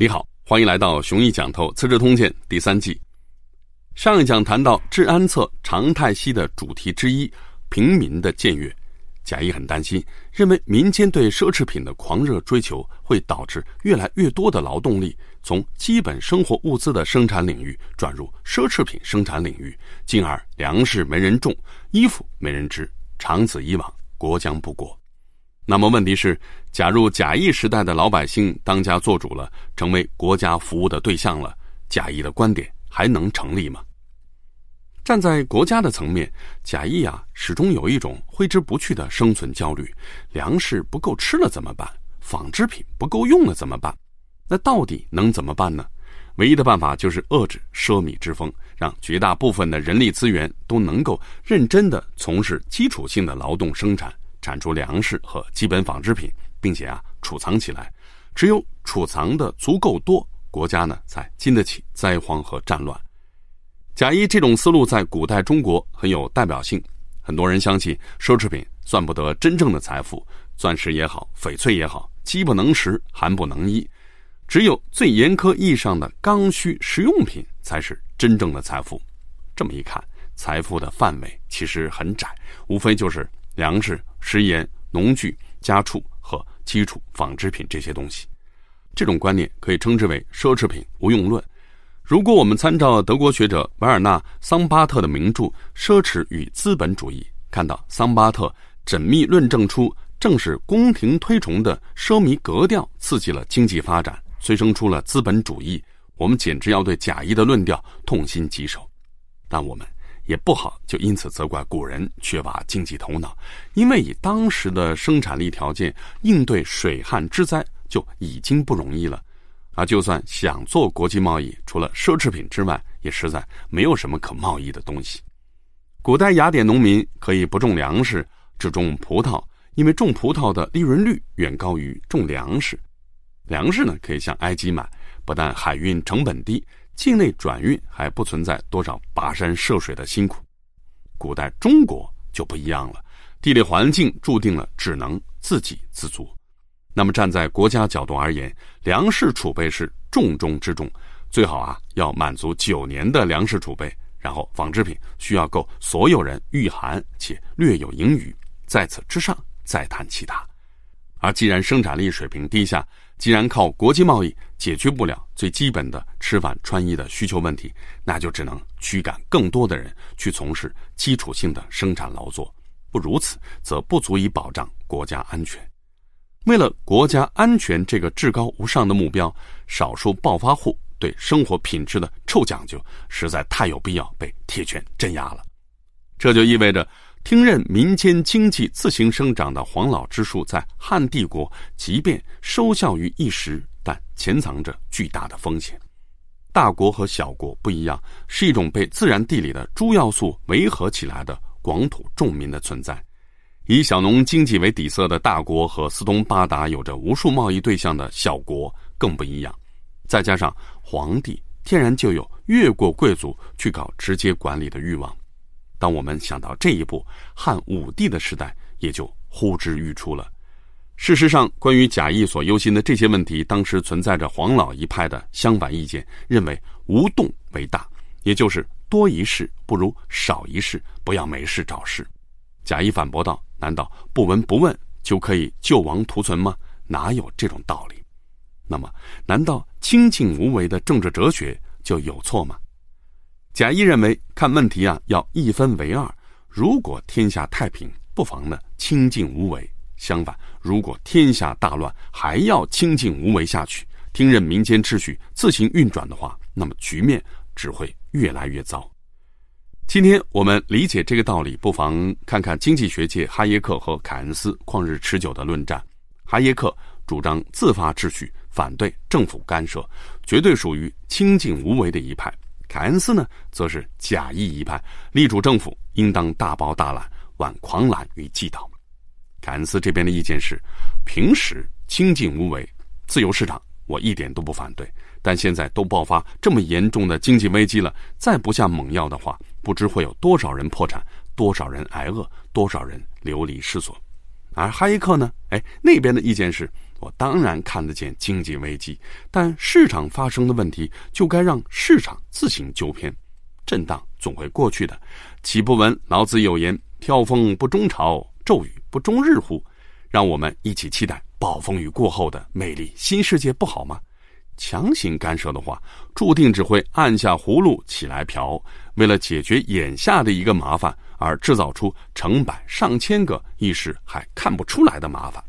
你好，欢迎来到《雄毅讲透资治通鉴》第三季。上一讲谈到《治安策·常态析》的主题之一——平民的僭越，贾谊很担心，认为民间对奢侈品的狂热追求会导致越来越多的劳动力从基本生活物资的生产领域转入奢侈品生产领域，进而粮食没人种，衣服没人织，长此以往，国将不国。那么问题是，假如贾谊时代的老百姓当家做主了，成为国家服务的对象了，贾谊的观点还能成立吗？站在国家的层面，贾谊啊，始终有一种挥之不去的生存焦虑：粮食不够吃了怎么办？纺织品不够用了怎么办？那到底能怎么办呢？唯一的办法就是遏制奢靡之风，让绝大部分的人力资源都能够认真的从事基础性的劳动生产。产出粮食和基本纺织品，并且啊储藏起来，只有储藏的足够多，国家呢才经得起灾荒和战乱。贾谊这种思路在古代中国很有代表性，很多人相信奢侈品算不得真正的财富，钻石也好，翡翠也好，饥不能食，寒不能衣，只有最严苛意义上的刚需实用品才是真正的财富。这么一看，财富的范围其实很窄，无非就是。粮食、食盐、农具、家畜基础纺织品这些东西，这种观念可以称之为奢侈品无用论。如果我们参照德国学者维尔纳·桑巴特的名著《奢侈与资本主义》，看到桑巴特缜密论证出，正是宫廷推崇的奢靡格调刺激了经济发展，催生出了资本主义，我们简直要对贾谊的论调痛心疾首。但我们。也不好，就因此责怪古人缺乏经济头脑，因为以当时的生产力条件应对水旱之灾就已经不容易了，啊，就算想做国际贸易，除了奢侈品之外，也实在没有什么可贸易的东西。古代雅典农民可以不种粮食，只种葡萄，因为种葡萄的利润率远高于种粮食。粮食呢，可以向埃及买，不但海运成本低。境内转运还不存在多少跋山涉水的辛苦，古代中国就不一样了，地理环境注定了只能自给自足。那么站在国家角度而言，粮食储备是重中之重，最好啊要满足九年的粮食储备，然后纺织品需要够所有人御寒且略有盈余，在此之上再谈其他。而既然生产力水平低下，既然靠国际贸易解决不了最基本的吃饭穿衣的需求问题，那就只能驱赶更多的人去从事基础性的生产劳作。不如此，则不足以保障国家安全。为了国家安全这个至高无上的目标，少数暴发户对生活品质的臭讲究，实在太有必要被铁拳镇压了。这就意味着。听任民间经济自行生长的黄老之术，在汉帝国即便收效于一时，但潜藏着巨大的风险。大国和小国不一样，是一种被自然地理的诸要素围合起来的广土众民的存在。以小农经济为底色的大国和四通八达、有着无数贸易对象的小国更不一样。再加上皇帝天然就有越过贵族去搞直接管理的欲望。当我们想到这一步，汉武帝的时代也就呼之欲出了。事实上，关于贾谊所忧心的这些问题，当时存在着黄老一派的相反意见，认为无动为大，也就是多一事不如少一事，不要没事找事。贾谊反驳道：“难道不闻不问就可以救亡图存吗？哪有这种道理？那么，难道清静无为的政治哲学就有错吗？”贾谊认为，看问题啊，要一分为二。如果天下太平，不妨呢清静无为；相反，如果天下大乱，还要清静无为下去，听任民间秩序自行运转的话，那么局面只会越来越糟。今天我们理解这个道理，不妨看看经济学界哈耶克和凯恩斯旷日持久的论战。哈耶克主张自发秩序，反对政府干涉，绝对属于清静无为的一派。凯恩斯呢，则是假意一派，力主政府应当大包大揽，挽狂澜于既倒。凯恩斯这边的意见是：平时清静无为，自由市场我一点都不反对，但现在都爆发这么严重的经济危机了，再不下猛药的话，不知会有多少人破产，多少人挨饿，多少人流离失所。而哈耶克呢，哎，那边的意见是：我当然看得见经济危机，但市场发生的问题就该让市场自行纠偏，震荡总会过去的。岂不闻老子有言：“飘风不终朝，骤雨不终日乎？”让我们一起期待暴风雨过后的美丽新世界，不好吗？强行干涉的话，注定只会按下葫芦起来瓢。为了解决眼下的一个麻烦，而制造出成百上千个一时还看不出来的麻烦。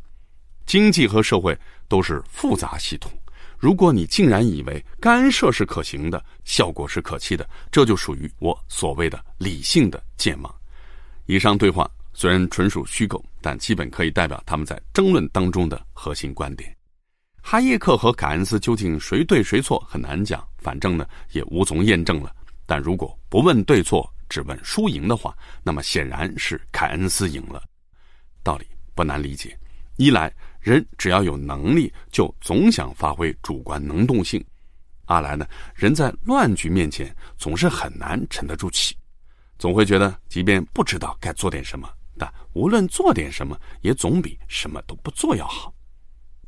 经济和社会都是复杂系统，如果你竟然以为干涉是可行的，效果是可期的，这就属于我所谓的理性的健忘。以上对话虽然纯属虚构，但基本可以代表他们在争论当中的核心观点。哈耶克和凯恩斯究竟谁对谁错很难讲，反正呢也无从验证了。但如果不问对错，只问输赢的话，那么显然是凯恩斯赢了。道理不难理解，一来人只要有能力，就总想发挥主观能动性；二来呢，人在乱局面前总是很难沉得住气，总会觉得即便不知道该做点什么，但无论做点什么，也总比什么都不做要好。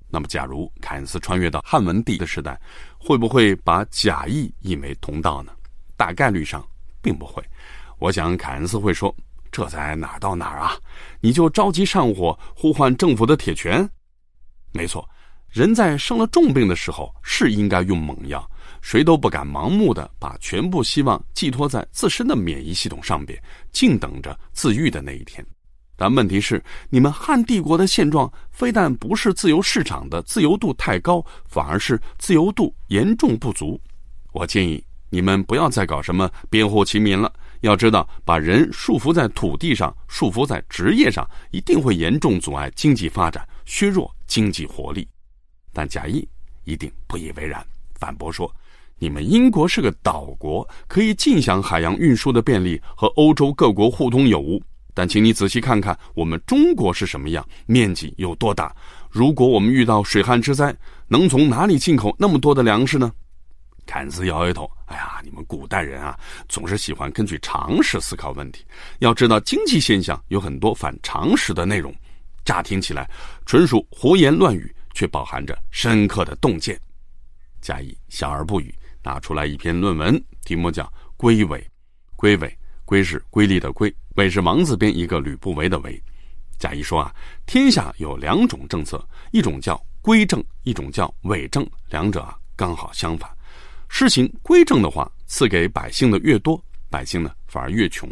那么，假如凯恩斯穿越到汉文帝的时代，会不会把假意引为同道呢？大概率上并不会。我想凯恩斯会说：“这才哪儿到哪儿啊？你就着急上火，呼唤政府的铁拳？”没错，人在生了重病的时候是应该用猛药，谁都不敢盲目的把全部希望寄托在自身的免疫系统上边，静等着自愈的那一天。但问题是，你们汉帝国的现状非但不是自由市场的自由度太高，反而是自由度严重不足。我建议你们不要再搞什么编户齐民了。要知道，把人束缚在土地上、束缚在职业上，一定会严重阻碍经济发展，削弱经济活力。但贾谊一定不以为然，反驳说：“你们英国是个岛国，可以尽享海洋运输的便利，和欧洲各国互通有无。”但请你仔细看看，我们中国是什么样，面积有多大？如果我们遇到水旱之灾，能从哪里进口那么多的粮食呢？凯恩斯摇摇头：“哎呀，你们古代人啊，总是喜欢根据常识思考问题。要知道，经济现象有很多反常识的内容，乍听起来纯属胡言乱语，却饱含着深刻的洞见。”贾谊笑而不语，拿出来一篇论文，题目叫《归伪》，归伪。归是瑰丽的瑰，伪是王字边一个吕不韦的韦。贾谊说啊，天下有两种政策，一种叫规政，一种叫伪政，两者啊刚好相反。施行规政的话，赐给百姓的越多，百姓呢反而越穷；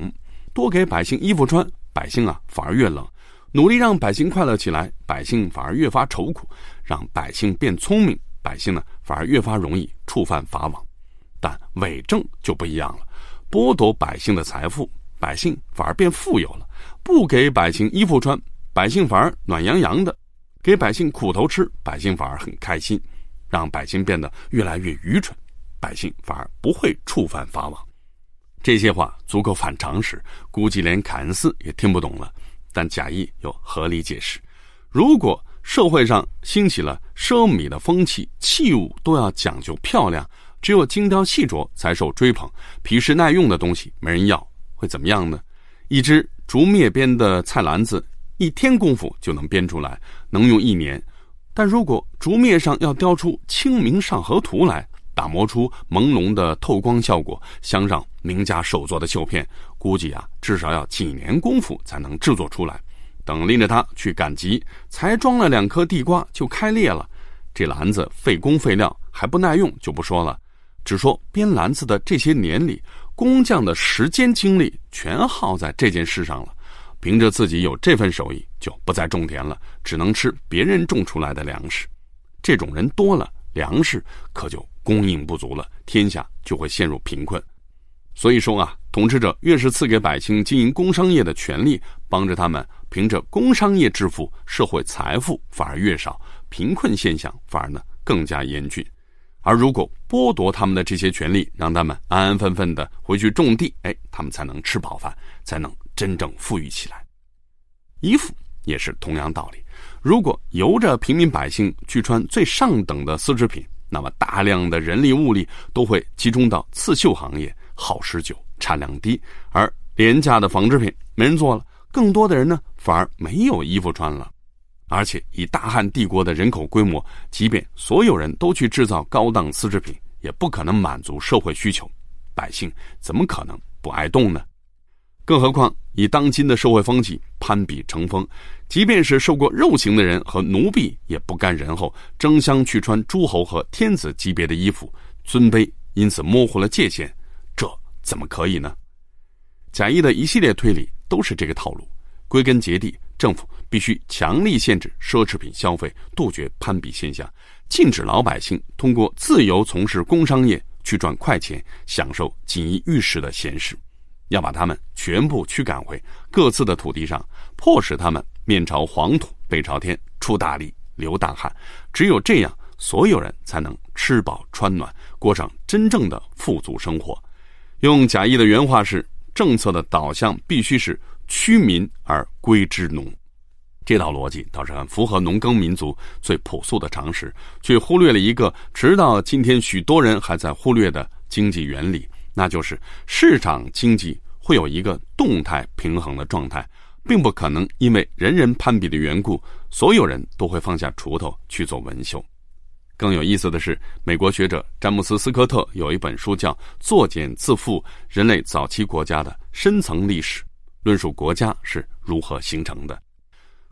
多给百姓衣服穿，百姓啊反而越冷。努力让百姓快乐起来，百姓反而越发愁苦；让百姓变聪明，百姓呢反而越发容易触犯法网。但伪政就不一样了。剥夺百姓的财富，百姓反而变富有了；不给百姓衣服穿，百姓反而暖洋洋的；给百姓苦头吃，百姓反而很开心；让百姓变得越来越愚蠢，百姓反而不会触犯法网。这些话足够反常识，估计连凯恩斯也听不懂了。但贾谊有合理解释：如果社会上兴起了奢靡的风气，器物都要讲究漂亮。只有精雕细琢才受追捧，皮实耐用的东西没人要，会怎么样呢？一只竹篾编的菜篮子，一天功夫就能编出来，能用一年。但如果竹篾上要雕出《清明上河图》来，打磨出朦胧的透光效果，镶上名家手作的绣片，估计啊，至少要几年功夫才能制作出来。等拎着它去赶集，才装了两颗地瓜就开裂了。这篮子费工费料，还不耐用，就不说了。只说编篮子的这些年里，工匠的时间精力全耗在这件事上了。凭着自己有这份手艺，就不再种田了，只能吃别人种出来的粮食。这种人多了，粮食可就供应不足了，天下就会陷入贫困。所以说啊，统治者越是赐给百姓经营工商业的权利，帮着他们凭着工商业致富，社会财富反而越少，贫困现象反而呢更加严峻。而如果剥夺他们的这些权利，让他们安安分分的回去种地，哎，他们才能吃饱饭，才能真正富裕起来。衣服也是同样道理，如果由着平民百姓去穿最上等的丝织品，那么大量的人力物力都会集中到刺绣行业，耗时久，产量低，而廉价的纺织品没人做了，更多的人呢反而没有衣服穿了。而且以大汉帝国的人口规模，即便所有人都去制造高档丝织品，也不可能满足社会需求，百姓怎么可能不挨冻呢？更何况以当今的社会风气，攀比成风，即便是受过肉刑的人和奴婢，也不甘人后，争相去穿诸侯和天子级别的衣服，尊卑因此模糊了界限，这怎么可以呢？贾谊的一系列推理都是这个套路，归根结底，政府必须强力限制奢侈品消费，杜绝攀比现象，禁止老百姓通过自由从事工商业去赚快钱，享受锦衣玉食的闲适。要把他们全部驱赶回各自的土地上，迫使他们面朝黄土背朝天，出大力流大汗。只有这样，所有人才能吃饱穿暖，过上真正的富足生活。用贾谊的原话是：“政策的导向必须是驱民而归之农。”这套逻辑倒是很符合农耕民族最朴素的常识，却忽略了一个直到今天许多人还在忽略的经济原理。那就是市场经济会有一个动态平衡的状态，并不可能因为人人攀比的缘故，所有人都会放下锄头去做文绣。更有意思的是，美国学者詹姆斯·斯科特有一本书叫《作茧自缚：人类早期国家的深层历史》，论述国家是如何形成的。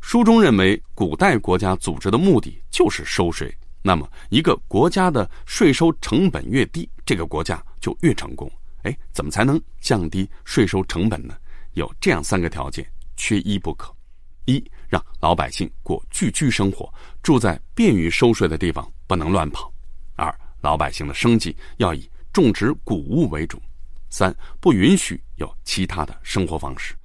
书中认为，古代国家组织的目的就是收税。那么，一个国家的税收成本越低，这个国家就越成功。哎，怎么才能降低税收成本呢？有这样三个条件，缺一不可：一，让老百姓过聚居生活，住在便于收税的地方，不能乱跑；二，老百姓的生计要以种植谷物为主；三，不允许有其他的生活方式。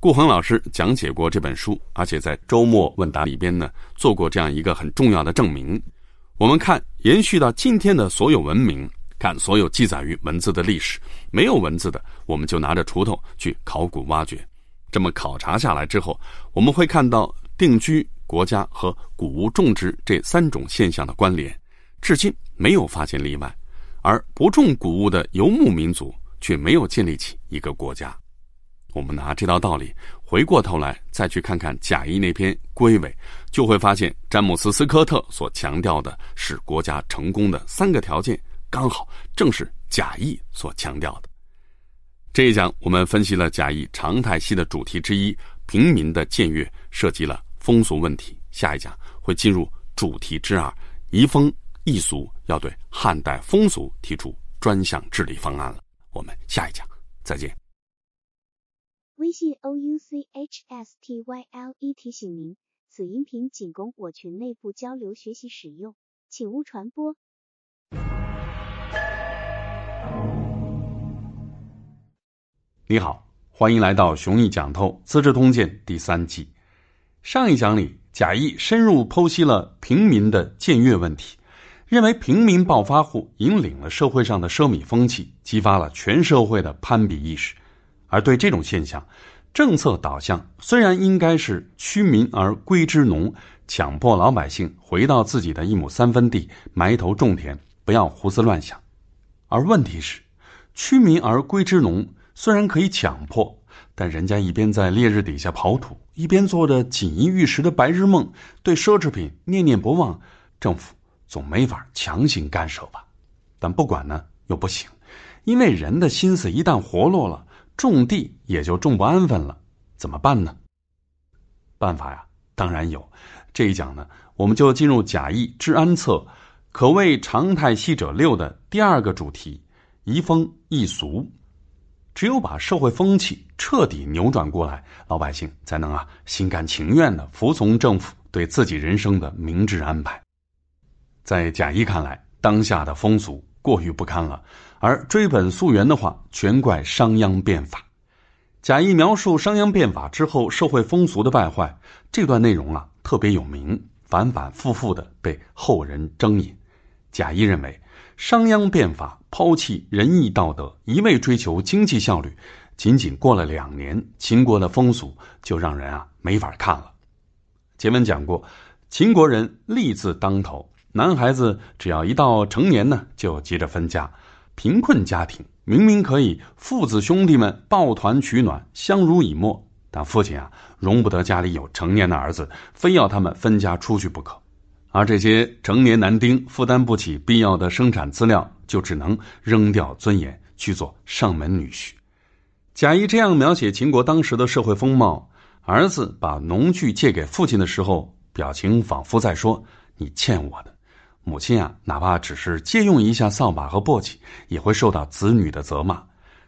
顾恒老师讲解过这本书，而且在周末问答里边呢，做过这样一个很重要的证明。我们看延续到今天的所有文明，看所有记载于文字的历史，没有文字的，我们就拿着锄头去考古挖掘。这么考察下来之后，我们会看到定居国家和谷物种植这三种现象的关联，至今没有发现例外。而不种谷物的游牧民族却没有建立起一个国家。我们拿这道道理回过头来再去看看贾谊那篇《归尾》，就会发现詹姆斯·斯科特所强调的使国家成功的三个条件，刚好正是贾谊所强调的。这一讲我们分析了贾谊常态戏的主题之一——平民的僭越，涉及了风俗问题。下一讲会进入主题之二——移风易俗，要对汉代风俗提出专项治理方案了。我们下一讲再见。微信 o u c h s t y l e 提醒您，此音频仅供我群内部交流学习使用，请勿传播。你好，欢迎来到《雄毅讲透资治通鉴》第三季。上一讲里，贾谊深入剖析了平民的僭越问题，认为平民暴发户引领了社会上的奢靡风气，激发了全社会的攀比意识。而对这种现象，政策导向虽然应该是驱民而归之农，强迫老百姓回到自己的一亩三分地埋头种田，不要胡思乱想。而问题是，驱民而归之农虽然可以强迫，但人家一边在烈日底下刨土，一边做着锦衣玉食的白日梦，对奢侈品念念不忘，政府总没法强行干涉吧？但不管呢又不行，因为人的心思一旦活络了。种地也就种不安分了，怎么办呢？办法呀，当然有。这一讲呢，我们就进入贾谊治安策，可谓常态系者六的第二个主题：移风易俗。只有把社会风气彻底扭转过来，老百姓才能啊心甘情愿的服从政府对自己人生的明智安排。在贾谊看来，当下的风俗过于不堪了。而追本溯源的话，全怪商鞅变法。贾谊描述商鞅变法之后社会风俗的败坏，这段内容啊特别有名，反反复复的被后人争引。贾谊认为，商鞅变法抛弃仁义道德，一味追求经济效率，仅仅过了两年，秦国的风俗就让人啊没法看了。前文讲过，秦国人利字当头，男孩子只要一到成年呢，就急着分家。贫困家庭明明可以父子兄弟们抱团取暖、相濡以沫，但父亲啊，容不得家里有成年的儿子，非要他们分家出去不可。而这些成年男丁负担不起必要的生产资料，就只能扔掉尊严去做上门女婿。贾谊这样描写秦国当时的社会风貌：儿子把农具借给父亲的时候，表情仿佛在说：“你欠我的。”母亲啊，哪怕只是借用一下扫把和簸箕，也会受到子女的责骂。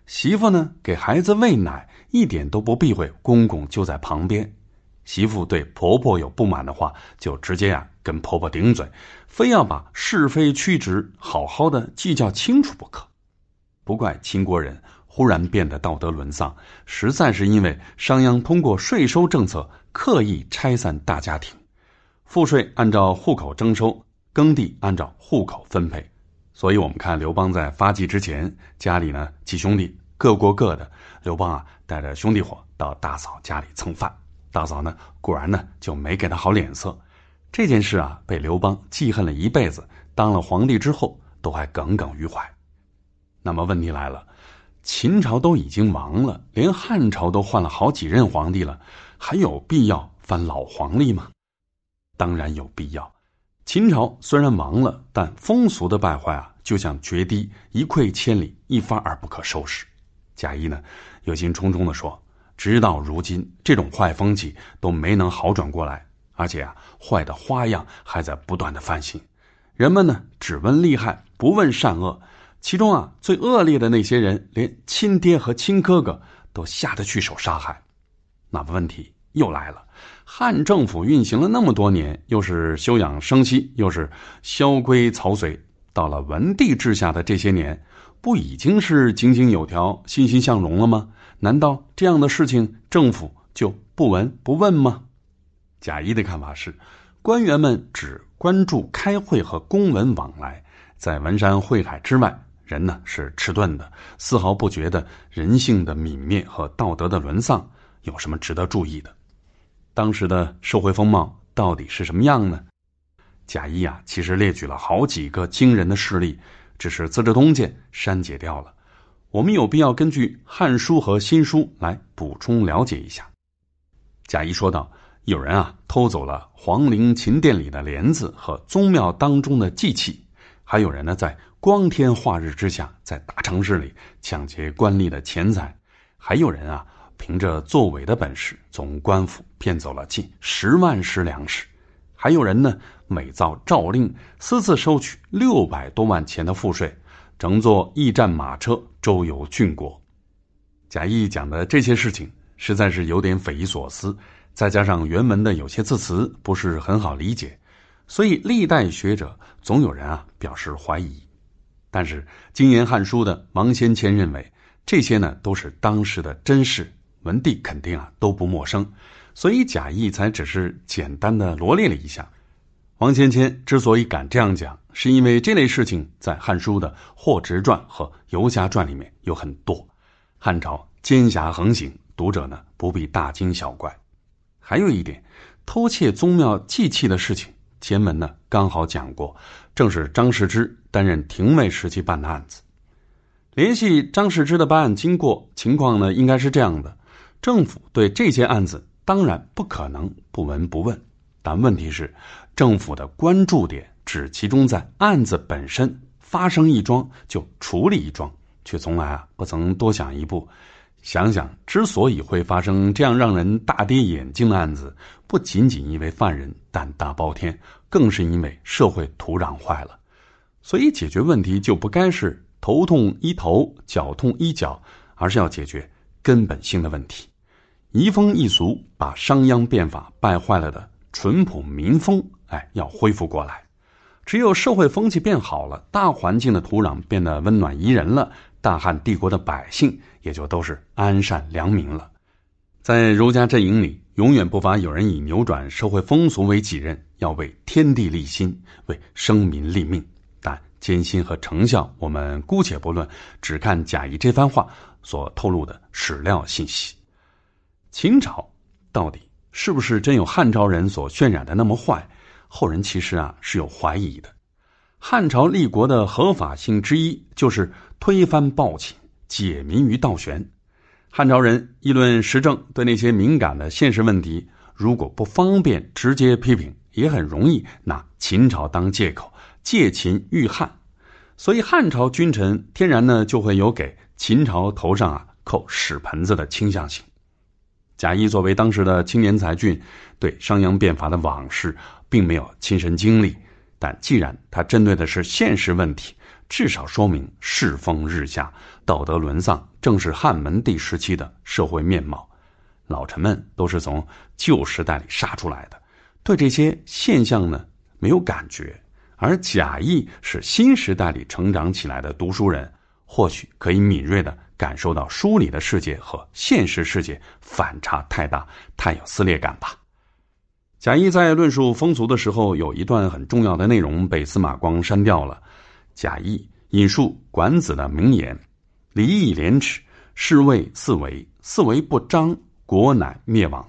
媳妇呢，给孩子喂奶一点都不避讳，公公就在旁边。媳妇对婆婆有不满的话，就直接啊跟婆婆顶嘴，非要把是非曲直好好的计较清楚不可。不怪秦国人忽然变得道德沦丧，实在是因为商鞅通过税收政策刻意拆散大家庭，赋税按照户口征收，耕地按照户口分配。所以，我们看刘邦在发迹之前，家里呢几兄弟各过各的。刘邦啊，带着兄弟伙到大嫂家里蹭饭，大嫂呢果然呢就没给他好脸色。这件事啊，被刘邦记恨了一辈子，当了皇帝之后都还耿耿于怀。那么问题来了，秦朝都已经亡了，连汉朝都换了好几任皇帝了，还有必要翻老黄历吗？当然有必要。秦朝虽然亡了，但风俗的败坏啊，就像决堤，一溃千里，一发而不可收拾。贾谊呢，忧心忡忡地说：“直到如今，这种坏风气都没能好转过来，而且啊，坏的花样还在不断的翻新。人们呢，只问利害，不问善恶。其中啊，最恶劣的那些人，连亲爹和亲哥哥都下得去手杀害。那么问题又来了。”汉政府运行了那么多年，又是休养生息，又是萧规曹随，到了文帝治下的这些年，不已经是井井有条、欣欣向荣了吗？难道这样的事情政府就不闻不问吗？贾谊的看法是，官员们只关注开会和公文往来，在文山会海之外，人呢是迟钝的，丝毫不觉得人性的泯灭和道德的沦丧有什么值得注意的。当时的社会风貌到底是什么样呢？贾谊啊，其实列举了好几个惊人的事例，只是《资治通鉴》删减掉了。我们有必要根据《汉书》和《新书》来补充了解一下。贾谊说道：“有人啊，偷走了皇陵秦殿里的帘子和宗庙当中的祭器；还有人呢，在光天化日之下，在大城市里抢劫官吏的钱财；还有人啊。”凭着作伪的本事，从官府骗走了近十万石粮食；还有人呢，伪造诏令，私自收取六百多万钱的赋税，乘坐驿站马车周游郡国。贾谊讲的这些事情实在是有点匪夷所思，再加上原文的有些字词不是很好理解，所以历代学者总有人啊表示怀疑。但是精研《汉书》的王先谦认为，这些呢都是当时的真事。文帝肯定啊都不陌生，所以贾谊才只是简单的罗列了一下。王先谦之所以敢这样讲，是因为这类事情在《汉书》的《霍职传》和《游侠传》里面有很多。汉朝奸侠横行，读者呢不必大惊小怪。还有一点，偷窃宗庙祭器的事情，前文呢刚好讲过，正是张世之担任廷尉时期办的案子。联系张世之的办案经过，情况呢应该是这样的。政府对这些案子当然不可能不闻不问，但问题是，政府的关注点只集中在案子本身，发生一桩就处理一桩，却从来啊不曾多想一步，想想之所以会发生这样让人大跌眼镜的案子，不仅仅因为犯人胆大包天，更是因为社会土壤坏了，所以解决问题就不该是头痛医头，脚痛医脚，而是要解决根本性的问题。移风易俗，把商鞅变法败坏了的淳朴民风，哎，要恢复过来。只有社会风气变好了，大环境的土壤变得温暖宜人了，大汉帝国的百姓也就都是安善良民了。在儒家阵营里，永远不乏有人以扭转社会风俗为己任，要为天地立心，为生民立命。但艰辛和成效，我们姑且不论，只看贾谊这番话所透露的史料信息。秦朝到底是不是真有汉朝人所渲染的那么坏？后人其实啊是有怀疑的。汉朝立国的合法性之一就是推翻暴秦，解民于倒悬。汉朝人议论时政，对那些敏感的现实问题，如果不方便直接批评，也很容易拿秦朝当借口，借秦喻汉。所以汉朝君臣天然呢就会有给秦朝头上啊扣屎盆子的倾向性。贾谊作为当时的青年才俊，对商鞅变法的往事并没有亲身经历，但既然他针对的是现实问题，至少说明世风日下、道德沦丧，正是汉文帝时期的社会面貌。老臣们都是从旧时代里杀出来的，对这些现象呢没有感觉。而贾谊是新时代里成长起来的读书人，或许可以敏锐的感受到书里的世界和现实世界反差太大，太有撕裂感吧。贾谊在论述风俗的时候，有一段很重要的内容被司马光删掉了。贾谊引述管子的名言：“礼义廉耻，是谓四维；四维不张，国乃灭亡。”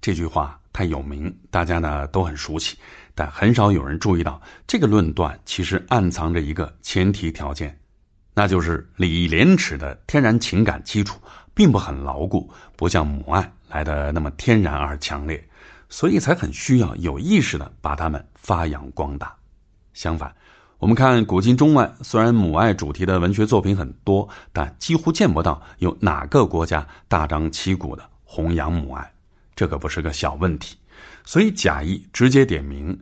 这句话太有名，大家呢都很熟悉。但很少有人注意到，这个论断其实暗藏着一个前提条件，那就是礼义廉耻的天然情感基础并不很牢固，不像母爱来的那么天然而强烈，所以才很需要有意识的把它们发扬光大。相反，我们看古今中外，虽然母爱主题的文学作品很多，但几乎见不到有哪个国家大张旗鼓的弘扬母爱，这可不是个小问题。所以贾谊直接点名。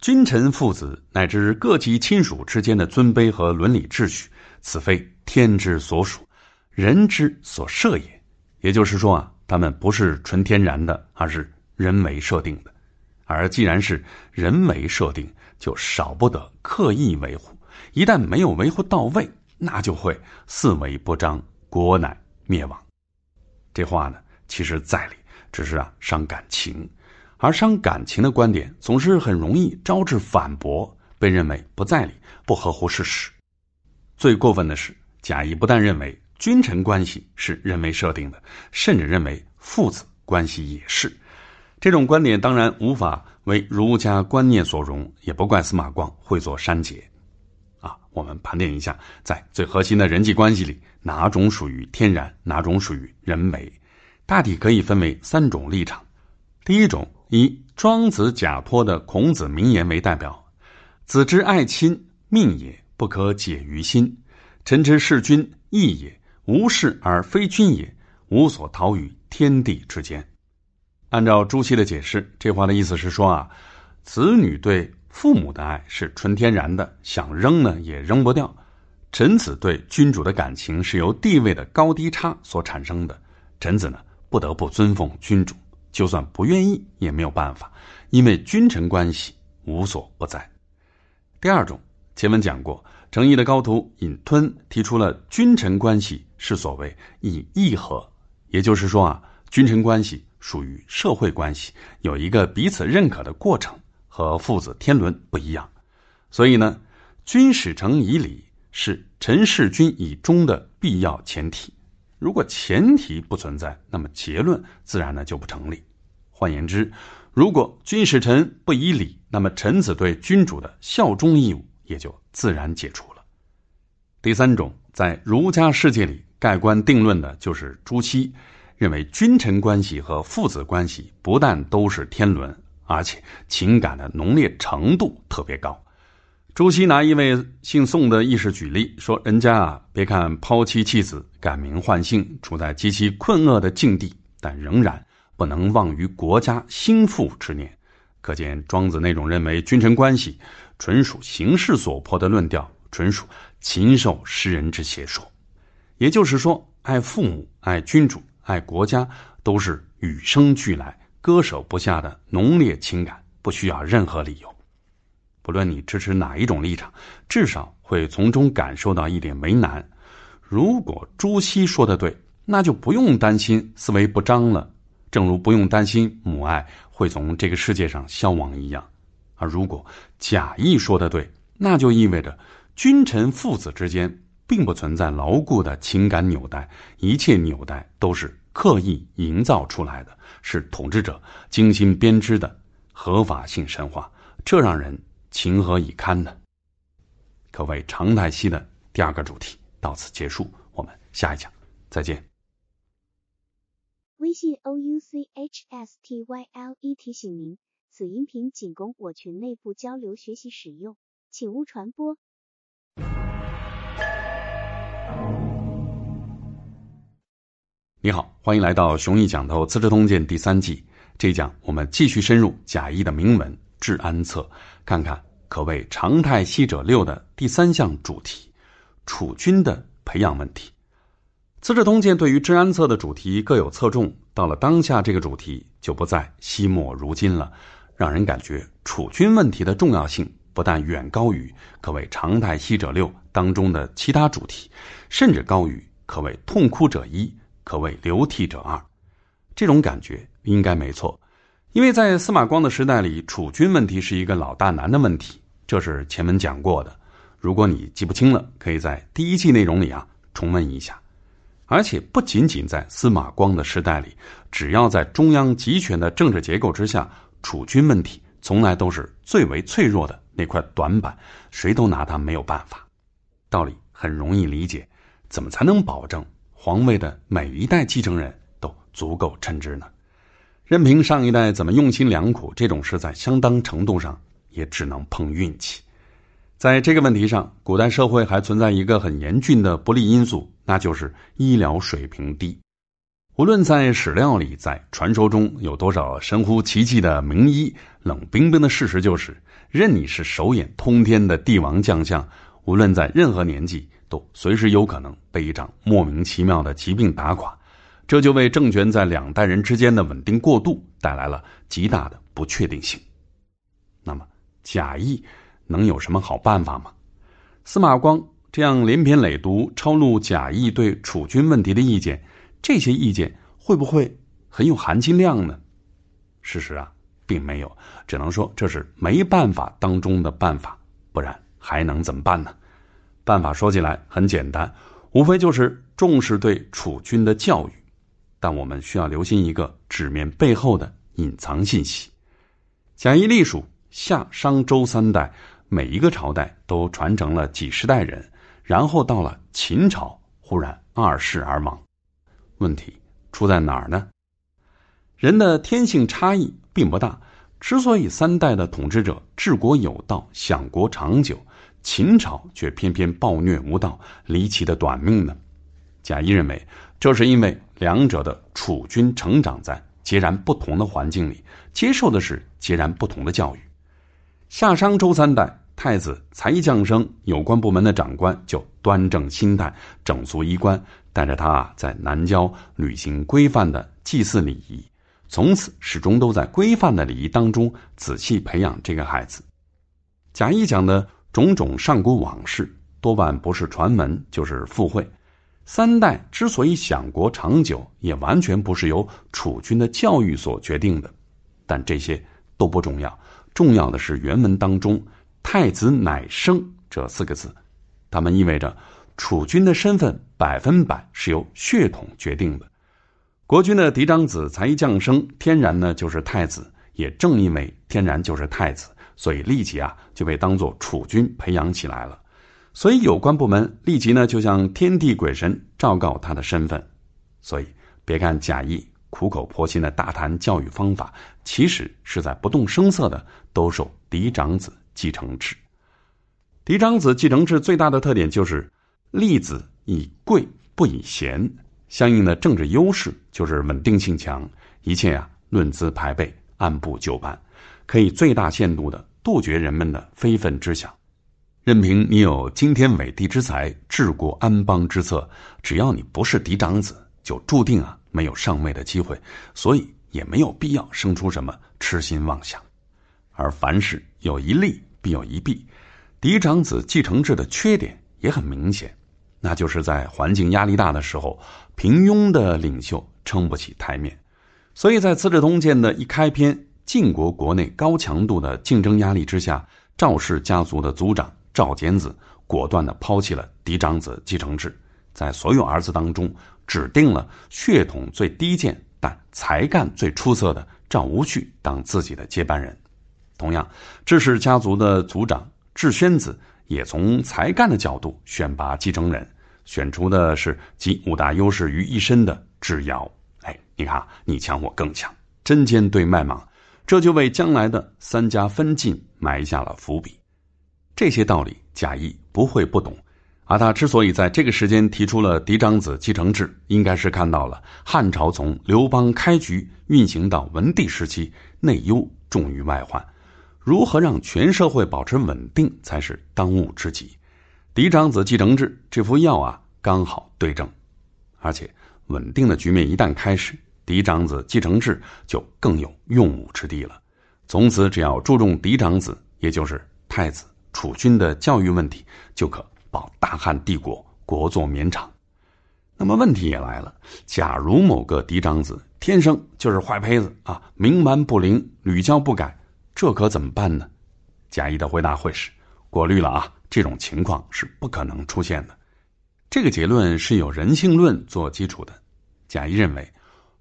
君臣父子乃至各级亲属之间的尊卑和伦理秩序，此非天之所属，人之所设也。也就是说啊，他们不是纯天然的，而是人为设定的。而既然是人为设定，就少不得刻意维护。一旦没有维护到位，那就会四维不张，国乃灭亡。这话呢，其实在理，只是啊伤感情。而伤感情的观点总是很容易招致反驳，被认为不在理、不合乎事实。最过分的是，贾谊不但认为君臣关系是人为设定的，甚至认为父子关系也是。这种观点当然无法为儒家观念所容，也不怪司马光会做删节。啊，我们盘点一下，在最核心的人际关系里，哪种属于天然，哪种属于人为？大体可以分为三种立场。第一种。以庄子假托的孔子名言为代表：“子之爱亲，命也，不可解于心；臣之事君，义也，无事而非君也，无所逃于天地之间。”按照朱熹的解释，这话的意思是说啊，子女对父母的爱是纯天然的，想扔呢也扔不掉；臣子对君主的感情是由地位的高低差所产生的，臣子呢不得不尊奉君主。就算不愿意也没有办法，因为君臣关系无所不在。第二种，前文讲过，程颐的高徒尹吞提出了君臣关系是所谓以义和，也就是说啊，君臣关系属于社会关系，有一个彼此认可的过程，和父子天伦不一样。所以呢，君使臣以礼是臣事君以忠的必要前提。如果前提不存在，那么结论自然呢就不成立。换言之，如果君使臣不以礼，那么臣子对君主的效忠义务也就自然解除了。第三种，在儒家世界里盖棺定论的就是朱熹，认为君臣关系和父子关系不但都是天伦，而且情感的浓烈程度特别高。朱熹拿一位姓宋的义士举例，说：“人家啊，别看抛妻弃子、改名换姓，处在极其困厄的境地，但仍然不能忘于国家兴复之念。可见庄子那种认为君臣关系纯属形势所迫的论调，纯属禽兽食人之邪说。也就是说，爱父母、爱君主、爱国家，都是与生俱来、割舍不下的浓烈情感，不需要任何理由。”不论你支持哪一种立场，至少会从中感受到一点为难。如果朱熹说的对，那就不用担心思维不张了，正如不用担心母爱会从这个世界上消亡一样。而如果贾谊说的对，那就意味着君臣父子之间并不存在牢固的情感纽带，一切纽带都是刻意营造出来的，是统治者精心编织的合法性神话。这让人。情何以堪呢？可谓常态期的第二个主题到此结束，我们下一讲再见。微信 o u c h s t y l e 提醒您，此音频仅供我群内部交流学习使用，请勿传播。你好，欢迎来到熊毅讲透《资治通鉴》第三季。这一讲我们继续深入贾谊的铭文《治安策》，看看可谓常态西者六的第三项主题——储君的培养问题。《资治通鉴》对于治安策的主题各有侧重，到了当下，这个主题就不再惜墨如金了，让人感觉储君问题的重要性不但远高于可谓常态息者六当中的其他主题，甚至高于可谓痛哭者一，可谓流涕者二。这种感觉应该没错，因为在司马光的时代里，储君问题是一个老大难的问题，这是前文讲过的。如果你记不清了，可以在第一季内容里啊重温一下。而且不仅仅在司马光的时代里，只要在中央集权的政治结构之下，储君问题从来都是最为脆弱的那块短板，谁都拿他没有办法。道理很容易理解，怎么才能保证皇位的每一代继承人都足够称职呢？任凭上一代怎么用心良苦，这种事在相当程度上也只能碰运气。在这个问题上，古代社会还存在一个很严峻的不利因素，那就是医疗水平低。无论在史料里，在传说中有多少神乎其技的名医，冷冰冰的事实就是，任你是手眼通天的帝王将相，无论在任何年纪，都随时有可能被一场莫名其妙的疾病打垮。这就为政权在两代人之间的稳定过渡带来了极大的不确定性。那么，贾谊。能有什么好办法吗？司马光这样连篇累牍抄录贾谊对储君问题的意见，这些意见会不会很有含金量呢？事实啊，并没有，只能说这是没办法当中的办法，不然还能怎么办呢？办法说起来很简单，无非就是重视对储君的教育，但我们需要留心一个纸面背后的隐藏信息：贾谊隶属夏、商、周三代。每一个朝代都传承了几十代人，然后到了秦朝，忽然二世而亡。问题出在哪儿呢？人的天性差异并不大，之所以三代的统治者治国有道、享国长久，秦朝却偏偏暴虐无道、离奇的短命呢？贾谊认为，这是因为两者的储君成长在截然不同的环境里，接受的是截然不同的教育。夏商周三代。太子才一降生，有关部门的长官就端正心态、整肃衣冠，带着他在南郊履行规范的祭祀礼仪。从此始终都在规范的礼仪当中仔细培养这个孩子。贾谊讲的种种上古往事，多半不是传闻就是附会。三代之所以享国长久，也完全不是由楚君的教育所决定的。但这些都不重要，重要的是原文当中。太子乃生这四个字，他们意味着楚君的身份百分百是由血统决定的。国君的嫡长子才一降生，天然呢就是太子。也正因为天然就是太子，所以立即啊就被当做储君培养起来了。所以有关部门立即呢就向天地鬼神昭告他的身份。所以别看贾谊苦口婆心的大谈教育方法，其实是在不动声色的兜售嫡长子。继承制，嫡长子继承制最大的特点就是立子以贵不以贤，相应的政治优势就是稳定性强，一切啊论资排辈，按部就班，可以最大限度的杜绝人们的非分之想。任凭你有惊天伟地之才、治国安邦之策，只要你不是嫡长子，就注定啊没有上位的机会，所以也没有必要生出什么痴心妄想。而凡事有一利。必有一弊，嫡长子继承制的缺点也很明显，那就是在环境压力大的时候，平庸的领袖撑不起台面。所以在《资治通鉴》的一开篇，晋国国内高强度的竞争压力之下，赵氏家族的族长赵简子果断的抛弃了嫡长子继承制，在所有儿子当中指定了血统最低贱但才干最出色的赵无恤当自己的接班人。同样，智氏家族的族长智宣子也从才干的角度选拔继承人，选出的是集五大优势于一身的智瑶。哎，你看，你强我更强，针尖对麦芒，这就为将来的三家分晋埋下了伏笔。这些道理，贾谊不会不懂。而他之所以在这个时间提出了嫡长子继承制，应该是看到了汉朝从刘邦开局运行到文帝时期，内忧重于外患，如何让全社会保持稳定才是当务之急。嫡长子继承制这副药啊，刚好对症，而且稳定的局面一旦开始，嫡长子继承制就更有用武之地了。从此，只要注重嫡长子，也就是太子储君的教育问题，就可。保大汉帝国国祚绵长，那么问题也来了：假如某个嫡长子天生就是坏胚子啊，冥顽不灵，屡教不改，这可怎么办呢？贾谊的回答会是：过滤了啊，这种情况是不可能出现的。这个结论是有人性论做基础的。贾谊认为，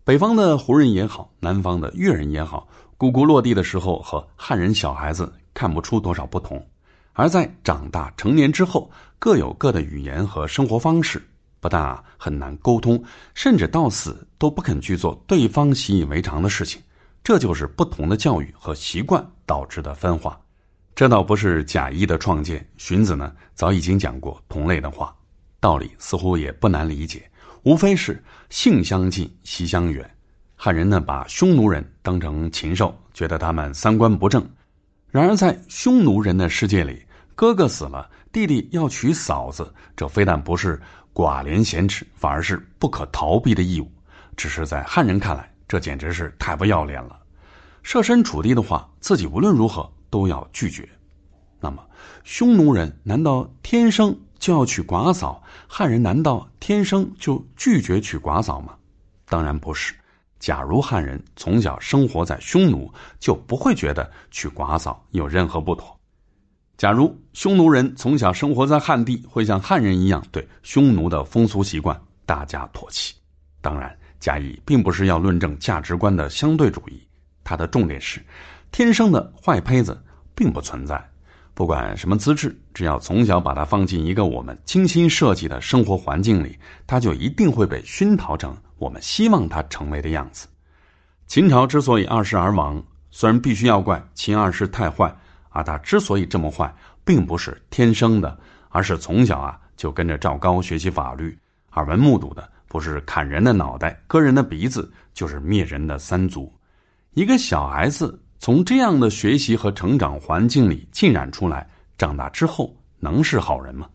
北方的胡人也好，南方的越人也好，咕咕落地的时候和汉人小孩子看不出多少不同。而在长大成年之后，各有各的语言和生活方式，不但很难沟通，甚至到死都不肯去做对方习以为常的事情。这就是不同的教育和习惯导致的分化。这倒不是贾谊的创建，荀子呢早已经讲过同类的话，道理似乎也不难理解，无非是性相近，习相远。汉人呢把匈奴人当成禽兽，觉得他们三观不正；然而在匈奴人的世界里，哥哥死了，弟弟要娶嫂子，这非但不是寡廉鲜耻，反而是不可逃避的义务。只是在汉人看来，这简直是太不要脸了。设身处地的话，自己无论如何都要拒绝。那么，匈奴人难道天生就要娶寡嫂？汉人难道天生就拒绝娶寡嫂吗？当然不是。假如汉人从小生活在匈奴，就不会觉得娶寡嫂有任何不妥。假如匈奴人从小生活在汉地，会像汉人一样对匈奴的风俗习惯大加唾弃。当然，贾谊并不是要论证价值观的相对主义，他的重点是，天生的坏胚子并不存在。不管什么资质，只要从小把它放进一个我们精心设计的生活环境里，他就一定会被熏陶成我们希望他成为的样子。秦朝之所以二世而亡，虽然必须要怪秦二世太坏。而他之所以这么坏，并不是天生的，而是从小啊就跟着赵高学习法律，耳闻目睹的不是砍人的脑袋、割人的鼻子，就是灭人的三族。一个小孩子从这样的学习和成长环境里浸染出来，长大之后能是好人吗？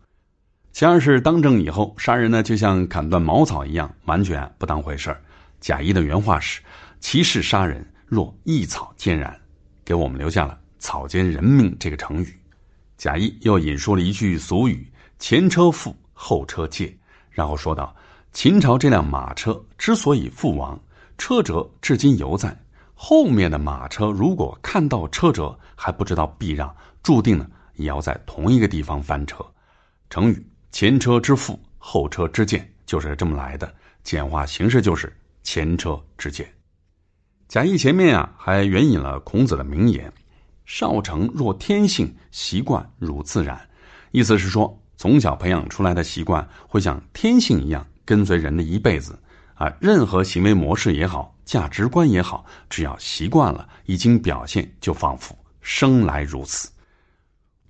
秦二世当政以后，杀人呢就像砍断茅草一样，完全不当回事儿。贾谊的原话是：“其事杀人，若一草煎然”，给我们留下了。草菅人命这个成语，贾谊又引述了一句俗语：“前车覆，后车戒。”然后说道：“秦朝这辆马车之所以覆亡，车辙至今犹在。后面的马车如果看到车辙还不知道避让，注定呢也要在同一个地方翻车。”成语“前车之覆，后车之鉴”就是这么来的，简化形式就是“前车之鉴”。贾谊前面啊还援引了孔子的名言。少成若天性，习惯如自然。意思是说，从小培养出来的习惯会像天性一样跟随人的一辈子。啊，任何行为模式也好，价值观也好，只要习惯了，一经表现，就仿佛生来如此。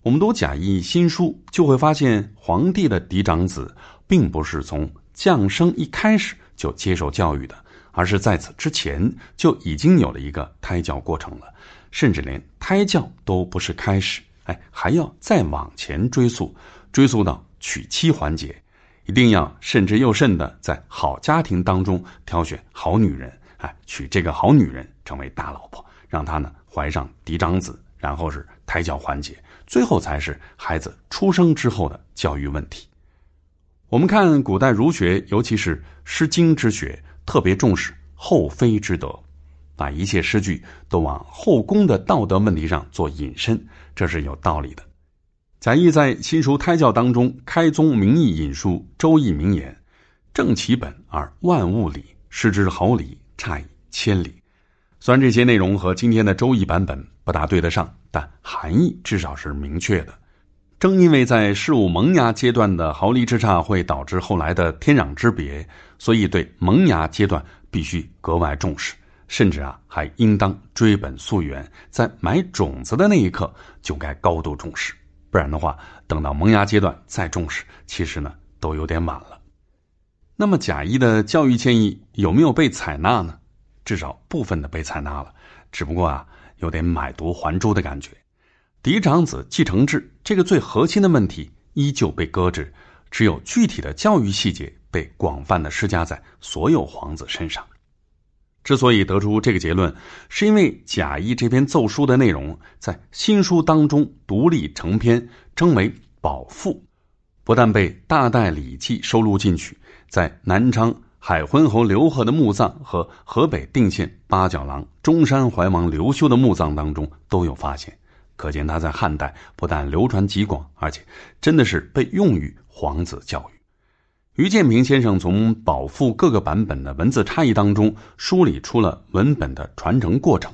我们读贾谊新书，就会发现，皇帝的嫡长子并不是从降生一开始就接受教育的，而是在此之前就已经有了一个胎教过程了。甚至连胎教都不是开始，哎，还要再往前追溯，追溯到娶妻环节，一定要慎之又慎的在好家庭当中挑选好女人，哎，娶这个好女人成为大老婆，让她呢怀上嫡长子，然后是胎教环节，最后才是孩子出生之后的教育问题。我们看古代儒学，尤其是《诗经》之学，特别重视后妃之德。把一切诗句都往后宫的道德问题上做引申，这是有道理的。贾谊在新书胎教当中开宗明义引述《周易》名言：“正其本而万物理，失之毫厘，差以千里。”虽然这些内容和今天的《周易》版本不大对得上，但含义至少是明确的。正因为在事物萌芽阶段的毫厘之差会导致后来的天壤之别，所以对萌芽阶段。必须格外重视，甚至啊还应当追本溯源，在买种子的那一刻就该高度重视，不然的话，等到萌芽阶段再重视，其实呢都有点晚了。那么贾谊的教育建议有没有被采纳呢？至少部分的被采纳了，只不过啊有点买椟还珠的感觉。嫡长子继承制这个最核心的问题依旧被搁置，只有具体的教育细节被广泛的施加在所有皇子身上。之所以得出这个结论，是因为贾谊这篇奏书的内容在新书当中独立成篇，称为《宝赋》，不但被《大代礼记》收录进去。在南昌海昏侯刘贺的墓葬和河北定县八角郎中山怀王刘修的墓葬当中都有发现，可见他在汉代不但流传极广，而且真的是被用于皇子教育。于建平先生从《宝赋》各个版本的文字差异当中梳理出了文本的传承过程。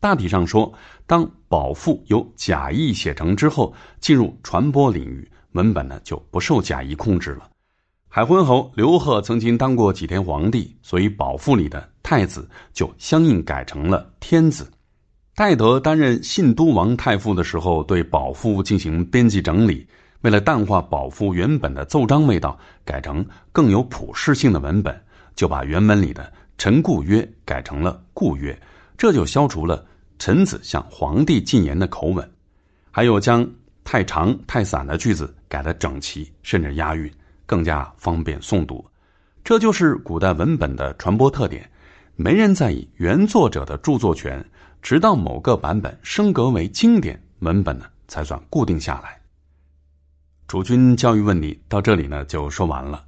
大体上说，当《宝赋》由贾谊写成之后，进入传播领域，文本呢就不受贾谊控制了。海昏侯刘贺曾经当过几天皇帝，所以宝赋里的太子就相应改成了天子。戴德担任信都王太傅的时候，对宝赋进行编辑整理，为了淡化宝赋原本的奏章味道，改成更有普适性的文本，就把原文里的“臣故曰”改成了“故曰”，这就消除了臣子向皇帝进言的口吻。还有将太长太散的句子改得整齐，甚至押韵。更加方便诵读，这就是古代文本的传播特点。没人在意原作者的著作权，直到某个版本升格为经典文本呢，才算固定下来。主君教育问题到这里呢就说完了。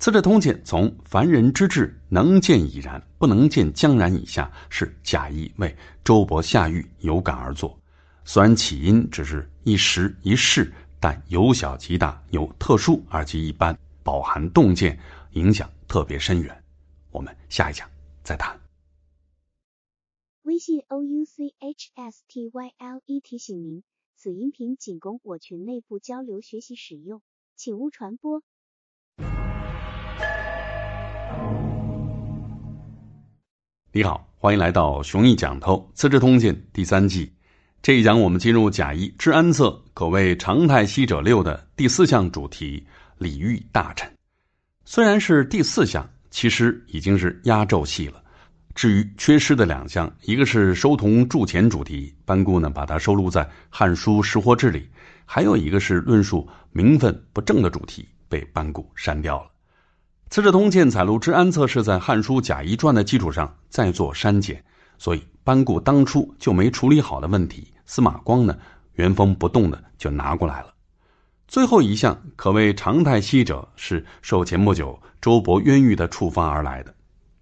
《资治通鉴》从凡人之志能见已然，不能见将然以下，是贾谊为周勃下狱有感而作。虽然起因只是一时一事，但由小及大，由特殊而及一般。饱含洞见，影响特别深远。我们下一讲再谈。微信 o u c h s t y l e 提醒您，此音频仅供我群内部交流学习使用，请勿传播。你好，欢迎来到熊毅讲透《资治通鉴》第三季。这一讲我们进入贾谊治安策，可谓常态西者六的第四项主题。礼遇大臣，虽然是第四项，其实已经是压轴戏了。至于缺失的两项，一个是收铜铸钱主题，班固呢把它收录在《汉书识货志》里；还有一个是论述名分不正的主题，被班固删掉了。《资治通鉴》采录治安策是在《汉书贾谊传》的基础上再做删减，所以班固当初就没处理好的问题，司马光呢原封不动的就拿过来了。最后一项可谓常态息者，是受前不久周勃冤狱的触发而来的。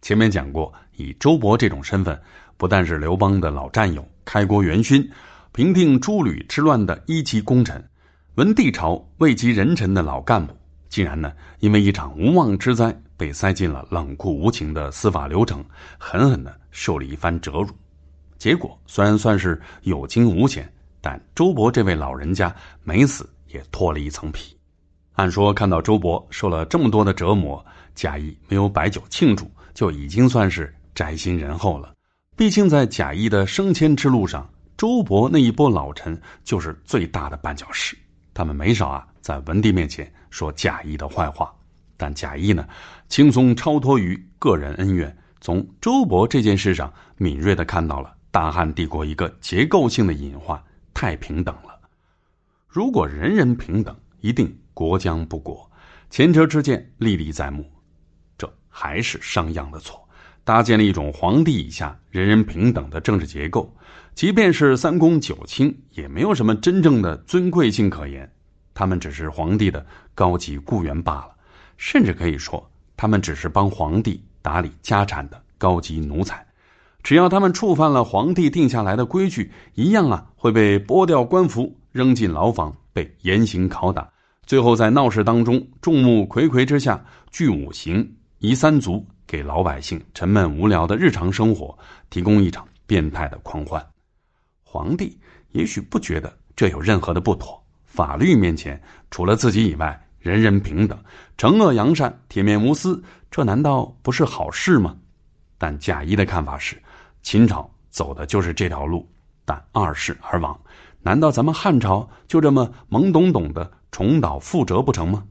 前面讲过，以周勃这种身份，不但是刘邦的老战友、开国元勋、平定诸吕之乱的一级功臣、文帝朝位极人臣的老干部，竟然呢因为一场无妄之灾，被塞进了冷酷无情的司法流程，狠狠的受了一番折辱。结果虽然算是有惊无险，但周勃这位老人家没死。也脱了一层皮。按说看到周勃受了这么多的折磨，贾谊没有摆酒庆祝，就已经算是宅心仁厚了。毕竟在贾谊的升迁之路上，周勃那一波老臣就是最大的绊脚石。他们没少啊，在文帝面前说贾谊的坏话。但贾谊呢，轻松超脱于个人恩怨，从周勃这件事上敏锐的看到了大汉帝国一个结构性的隐患：太平等了。如果人人平等，一定国将不国。前车之鉴历历在目，这还是商鞅的错，搭建了一种皇帝以下人人平等的政治结构。即便是三公九卿，也没有什么真正的尊贵性可言，他们只是皇帝的高级雇员罢了，甚至可以说，他们只是帮皇帝打理家产的高级奴才。只要他们触犯了皇帝定下来的规矩，一样啊会被剥掉官服。扔进牢房，被严刑拷打，最后在闹市当中，众目睽睽之下，聚五行，移三族，给老百姓沉闷无聊的日常生活提供一场变态的狂欢。皇帝也许不觉得这有任何的不妥，法律面前，除了自己以外，人人平等，惩恶扬善，铁面无私，这难道不是好事吗？但贾谊的看法是，秦朝走的就是这条路，但二世而亡。难道咱们汉朝就这么懵懂懂的重蹈覆辙不成吗？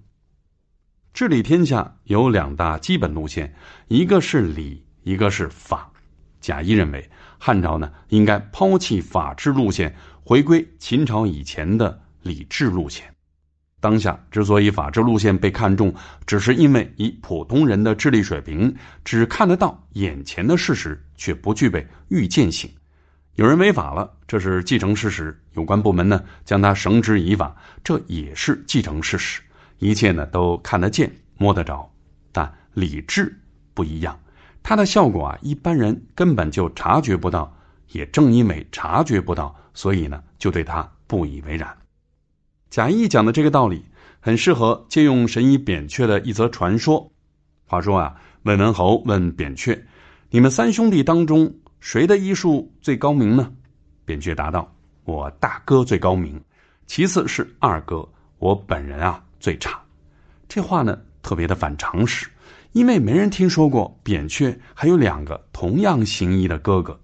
治理天下有两大基本路线，一个是礼，一个是法。贾谊认为，汉朝呢应该抛弃法治路线，回归秦朝以前的礼治路线。当下之所以法治路线被看重，只是因为以普通人的智力水平，只看得到眼前的事实，却不具备预见性。有人违法了，这是既成事实；有关部门呢将他绳之以法，这也是既成事实。一切呢都看得见、摸得着，但理智不一样，它的效果啊，一般人根本就察觉不到。也正因为察觉不到，所以呢就对他不以为然。贾谊讲的这个道理，很适合借用神医扁鹊的一则传说。话说啊，魏文侯问扁鹊：“你们三兄弟当中，谁的医术最高明呢？”扁鹊答道：“我大哥最高明，其次是二哥，我本人啊最差。”这话呢特别的反常识，因为没人听说过扁鹊还有两个同样行医的哥哥。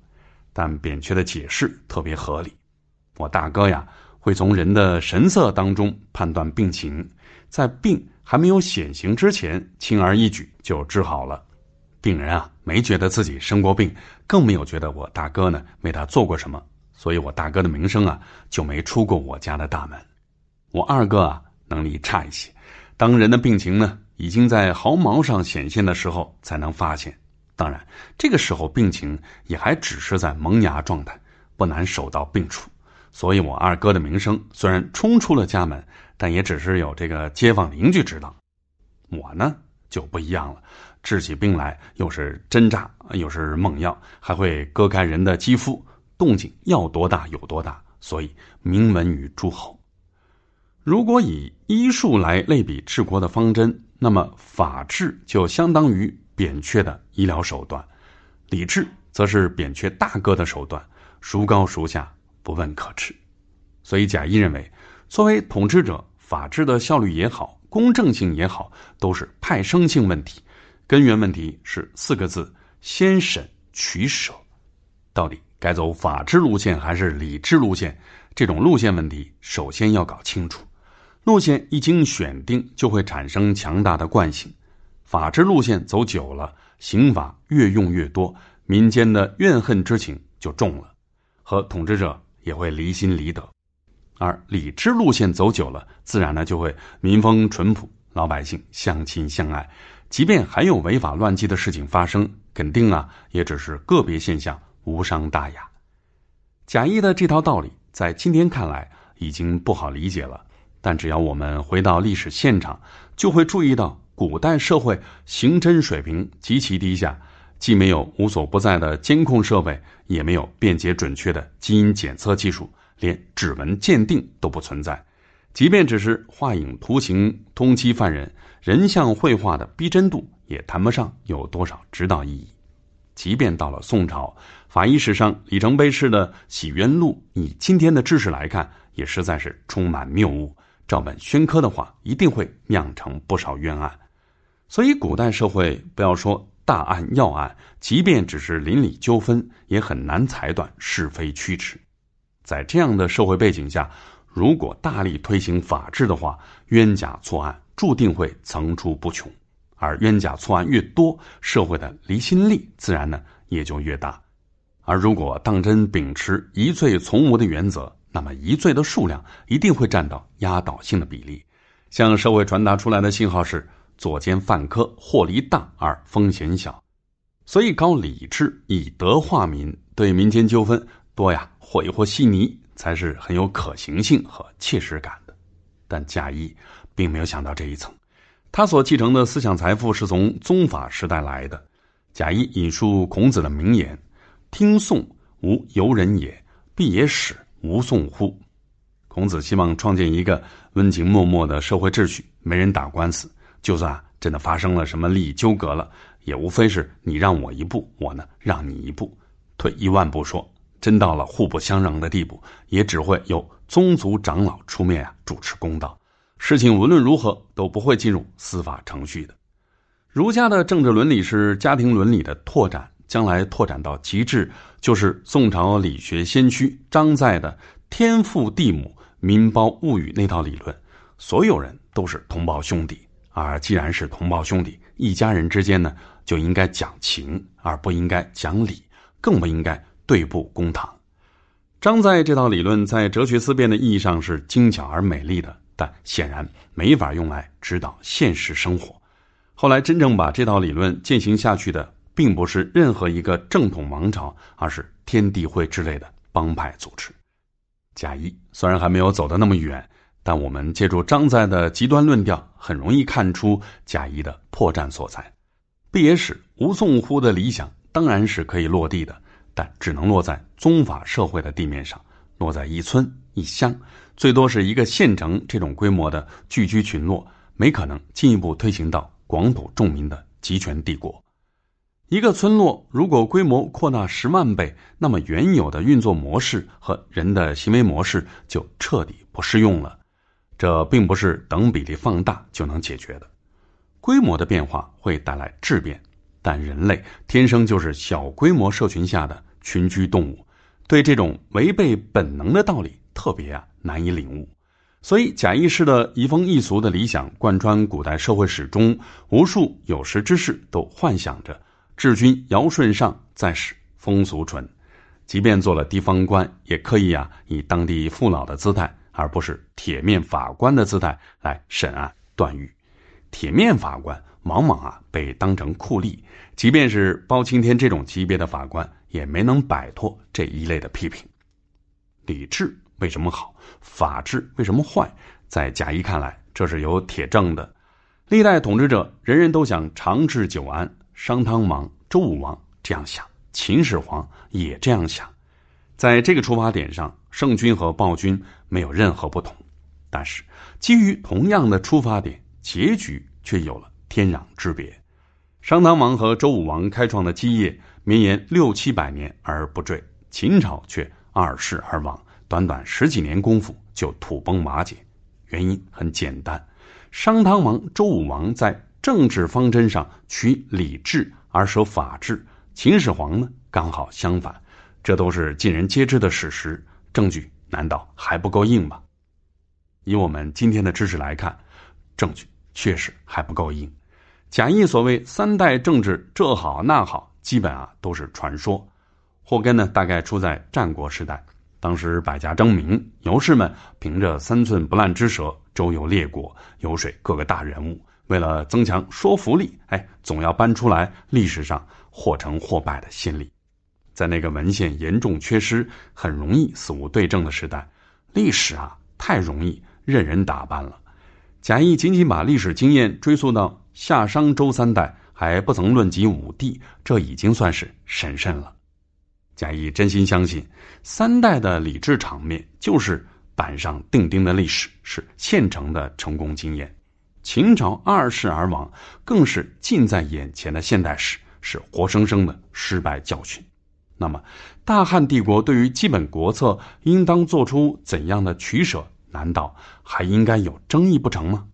但扁鹊的解释特别合理，我大哥呀。会从人的神色当中判断病情，在病还没有显形之前，轻而易举就治好了。病人啊，没觉得自己生过病，更没有觉得我大哥呢为他做过什么，所以我大哥的名声啊就没出过我家的大门。我二哥啊能力差一些，当人的病情呢已经在毫毛上显现的时候才能发现，当然这个时候病情也还只是在萌芽状态，不难守到病除。所以，我二哥的名声虽然冲出了家门，但也只是有这个街坊邻居知道。我呢就不一样了，治起病来又是针扎，又是猛药，还会割开人的肌肤，动静要多大有多大，所以名闻于诸侯。如果以医术来类比治国的方针，那么法治就相当于扁鹊的医疗手段，礼治则是扁鹊大哥的手段，孰高孰下？不问可知，所以贾谊认为，作为统治者，法治的效率也好，公正性也好，都是派生性问题。根源问题是四个字：先审取舍。到底该走法治路线还是理智路线？这种路线问题，首先要搞清楚。路线一经选定，就会产生强大的惯性。法治路线走久了，刑法越用越多，民间的怨恨之情就重了，和统治者。也会离心离德，而理智路线走久了，自然呢就会民风淳朴，老百姓相亲相爱。即便还有违法乱纪的事情发生，肯定啊也只是个别现象，无伤大雅。贾谊的这套道理在今天看来已经不好理解了，但只要我们回到历史现场，就会注意到古代社会刑侦水平极其低下。既没有无所不在的监控设备，也没有便捷准确的基因检测技术，连指纹鉴定都不存在。即便只是画影图形通缉犯人，人像绘画的逼真度也谈不上有多少指导意义。即便到了宋朝，法医史上里程碑式的《洗冤录》，以今天的知识来看，也实在是充满谬误。照本宣科的话，一定会酿成不少冤案。所以，古代社会不要说。大案要案，即便只是邻里纠纷，也很难裁断是非曲直。在这样的社会背景下，如果大力推行法治的话，冤假错案注定会层出不穷。而冤假错案越多，社会的离心力自然呢也就越大。而如果当真秉持疑罪从无的原则，那么疑罪的数量一定会占到压倒性的比例，向社会传达出来的信号是。左奸犯科，获利大而风险小，所以搞理智，以德化民，对民间纠纷多呀，和一和稀泥，才是很有可行性和切实感的。但假意并没有想到这一层，他所继承的思想财富是从宗法时代来的。贾谊引述孔子的名言：“听讼无由人也，必也使无讼乎？”孔子希望创建一个温情脉脉的社会秩序，没人打官司。就算真的发生了什么利益纠葛了，也无非是你让我一步，我呢让你一步，退一万步说，真到了互不相让的地步，也只会有宗族长老出面啊主持公道，事情无论如何都不会进入司法程序的。儒家的政治伦理是家庭伦理的拓展，将来拓展到极致，就是宋朝理学先驱张载的“天父地母，民胞物与”那套理论。所有人都是同胞兄弟，而既然是同胞兄弟，一家人之间呢，就应该讲情，而不应该讲理，更不应该对簿公堂。张载这套理论在哲学思辨的意义上是精巧而美丽的，但显然没法用来指导现实生活。后来真正把这套理论践行下去的，并不是任何一个正统王朝，而是天地会之类的帮派组织。贾谊虽然还没有走得那么远。但我们借助张载的极端论调，很容易看出贾谊的破绽所在。毕野史吴宋乎的理想当然是可以落地的，但只能落在宗法社会的地面上，落在一村一乡，最多是一个县城这种规模的聚居群落，没可能进一步推行到广土众民的集权帝国。一个村落如果规模扩大十万倍，那么原有的运作模式和人的行为模式就彻底不适用了。这并不是等比例放大就能解决的，规模的变化会带来质变，但人类天生就是小规模社群下的群居动物，对这种违背本能的道理特别啊难以领悟，所以贾谊式的移风易俗的理想贯穿古代社会史中，无数有识之士都幻想着治军尧舜上，再使风俗淳，即便做了地方官，也可以啊以当地父老的姿态。而不是铁面法官的姿态来审案断狱，铁面法官往往啊被当成酷吏，即便是包青天这种级别的法官，也没能摆脱这一类的批评。李治为什么好？法治为什么坏？在贾谊看来，这是有铁证的。历代统治者人人都想长治久安，商汤王、周武王这样想，秦始皇也这样想。在这个出发点上，圣君和暴君没有任何不同，但是基于同样的出发点，结局却有了天壤之别。商汤王和周武王开创的基业绵延六七百年而不坠，秦朝却二世而亡，短短十几年功夫就土崩瓦解。原因很简单，商汤王、周武王在政治方针上取礼智而舍法治，秦始皇呢刚好相反。这都是尽人皆知的事实，证据难道还不够硬吗？以我们今天的知识来看，证据确实还不够硬。贾谊所谓三代政治这好那好，基本啊都是传说，祸根呢大概出在战国时代。当时百家争鸣，游士们凭着三寸不烂之舌周游列国，游说各个大人物。为了增强说服力，哎，总要搬出来历史上或成或败的先例。在那个文献严重缺失、很容易死无对证的时代，历史啊太容易任人打扮了。贾谊仅仅把历史经验追溯到夏商周三代，还不曾论及武帝，这已经算是神圣了。贾谊真心相信，三代的礼制场面就是板上钉钉的历史，是现成的成功经验。秦朝二世而亡，更是近在眼前的现代史，是活生生的失败教训。那么，大汉帝国对于基本国策应当做出怎样的取舍？难道还应该有争议不成吗？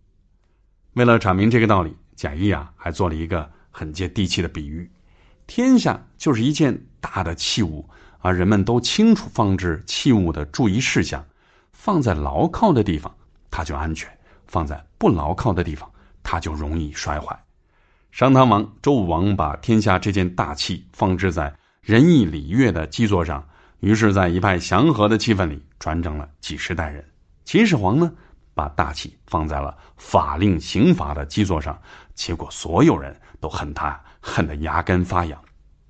为了阐明这个道理，贾谊啊还做了一个很接地气的比喻：天下就是一件大的器物，而人们都清楚放置器物的注意事项，放在牢靠的地方，它就安全；放在不牢靠的地方，它就容易摔坏。商汤王、周武王把天下这件大器放置在。仁义礼乐的基座上，于是，在一派祥和的气氛里，传承了几十代人。秦始皇呢，把大气放在了法令刑罚的基座上，结果所有人都恨他，恨得牙根发痒。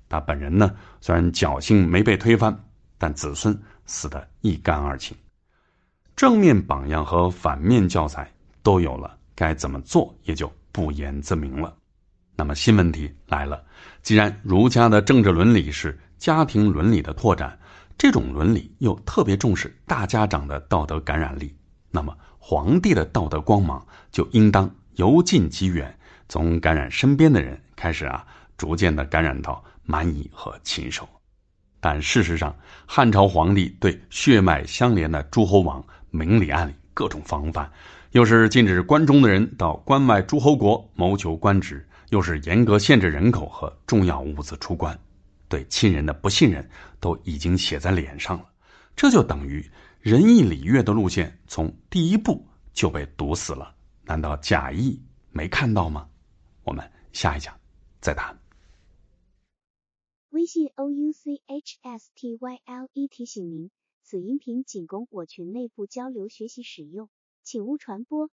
他本人呢，虽然侥幸没被推翻，但子孙死得一干二净。正面榜样和反面教材都有了，该怎么做也就不言自明了。那么新问题来了，既然儒家的政治伦理是家庭伦理的拓展，这种伦理又特别重视大家长的道德感染力，那么皇帝的道德光芒就应当由近及远，从感染身边的人开始啊，逐渐的感染到蛮夷和禽兽。但事实上，汉朝皇帝对血脉相连的诸侯王明里暗里各种防范，又是禁止关中的人到关外诸侯国谋求官职。又是严格限制人口和重要物资出关，对亲人的不信任都已经写在脸上了。这就等于仁义礼乐的路线从第一步就被堵死了。难道贾谊没看到吗？我们下一讲再谈。微信 o u c h s t y l e 提醒您，此音频仅供我群内部交流学习使用，请勿传播。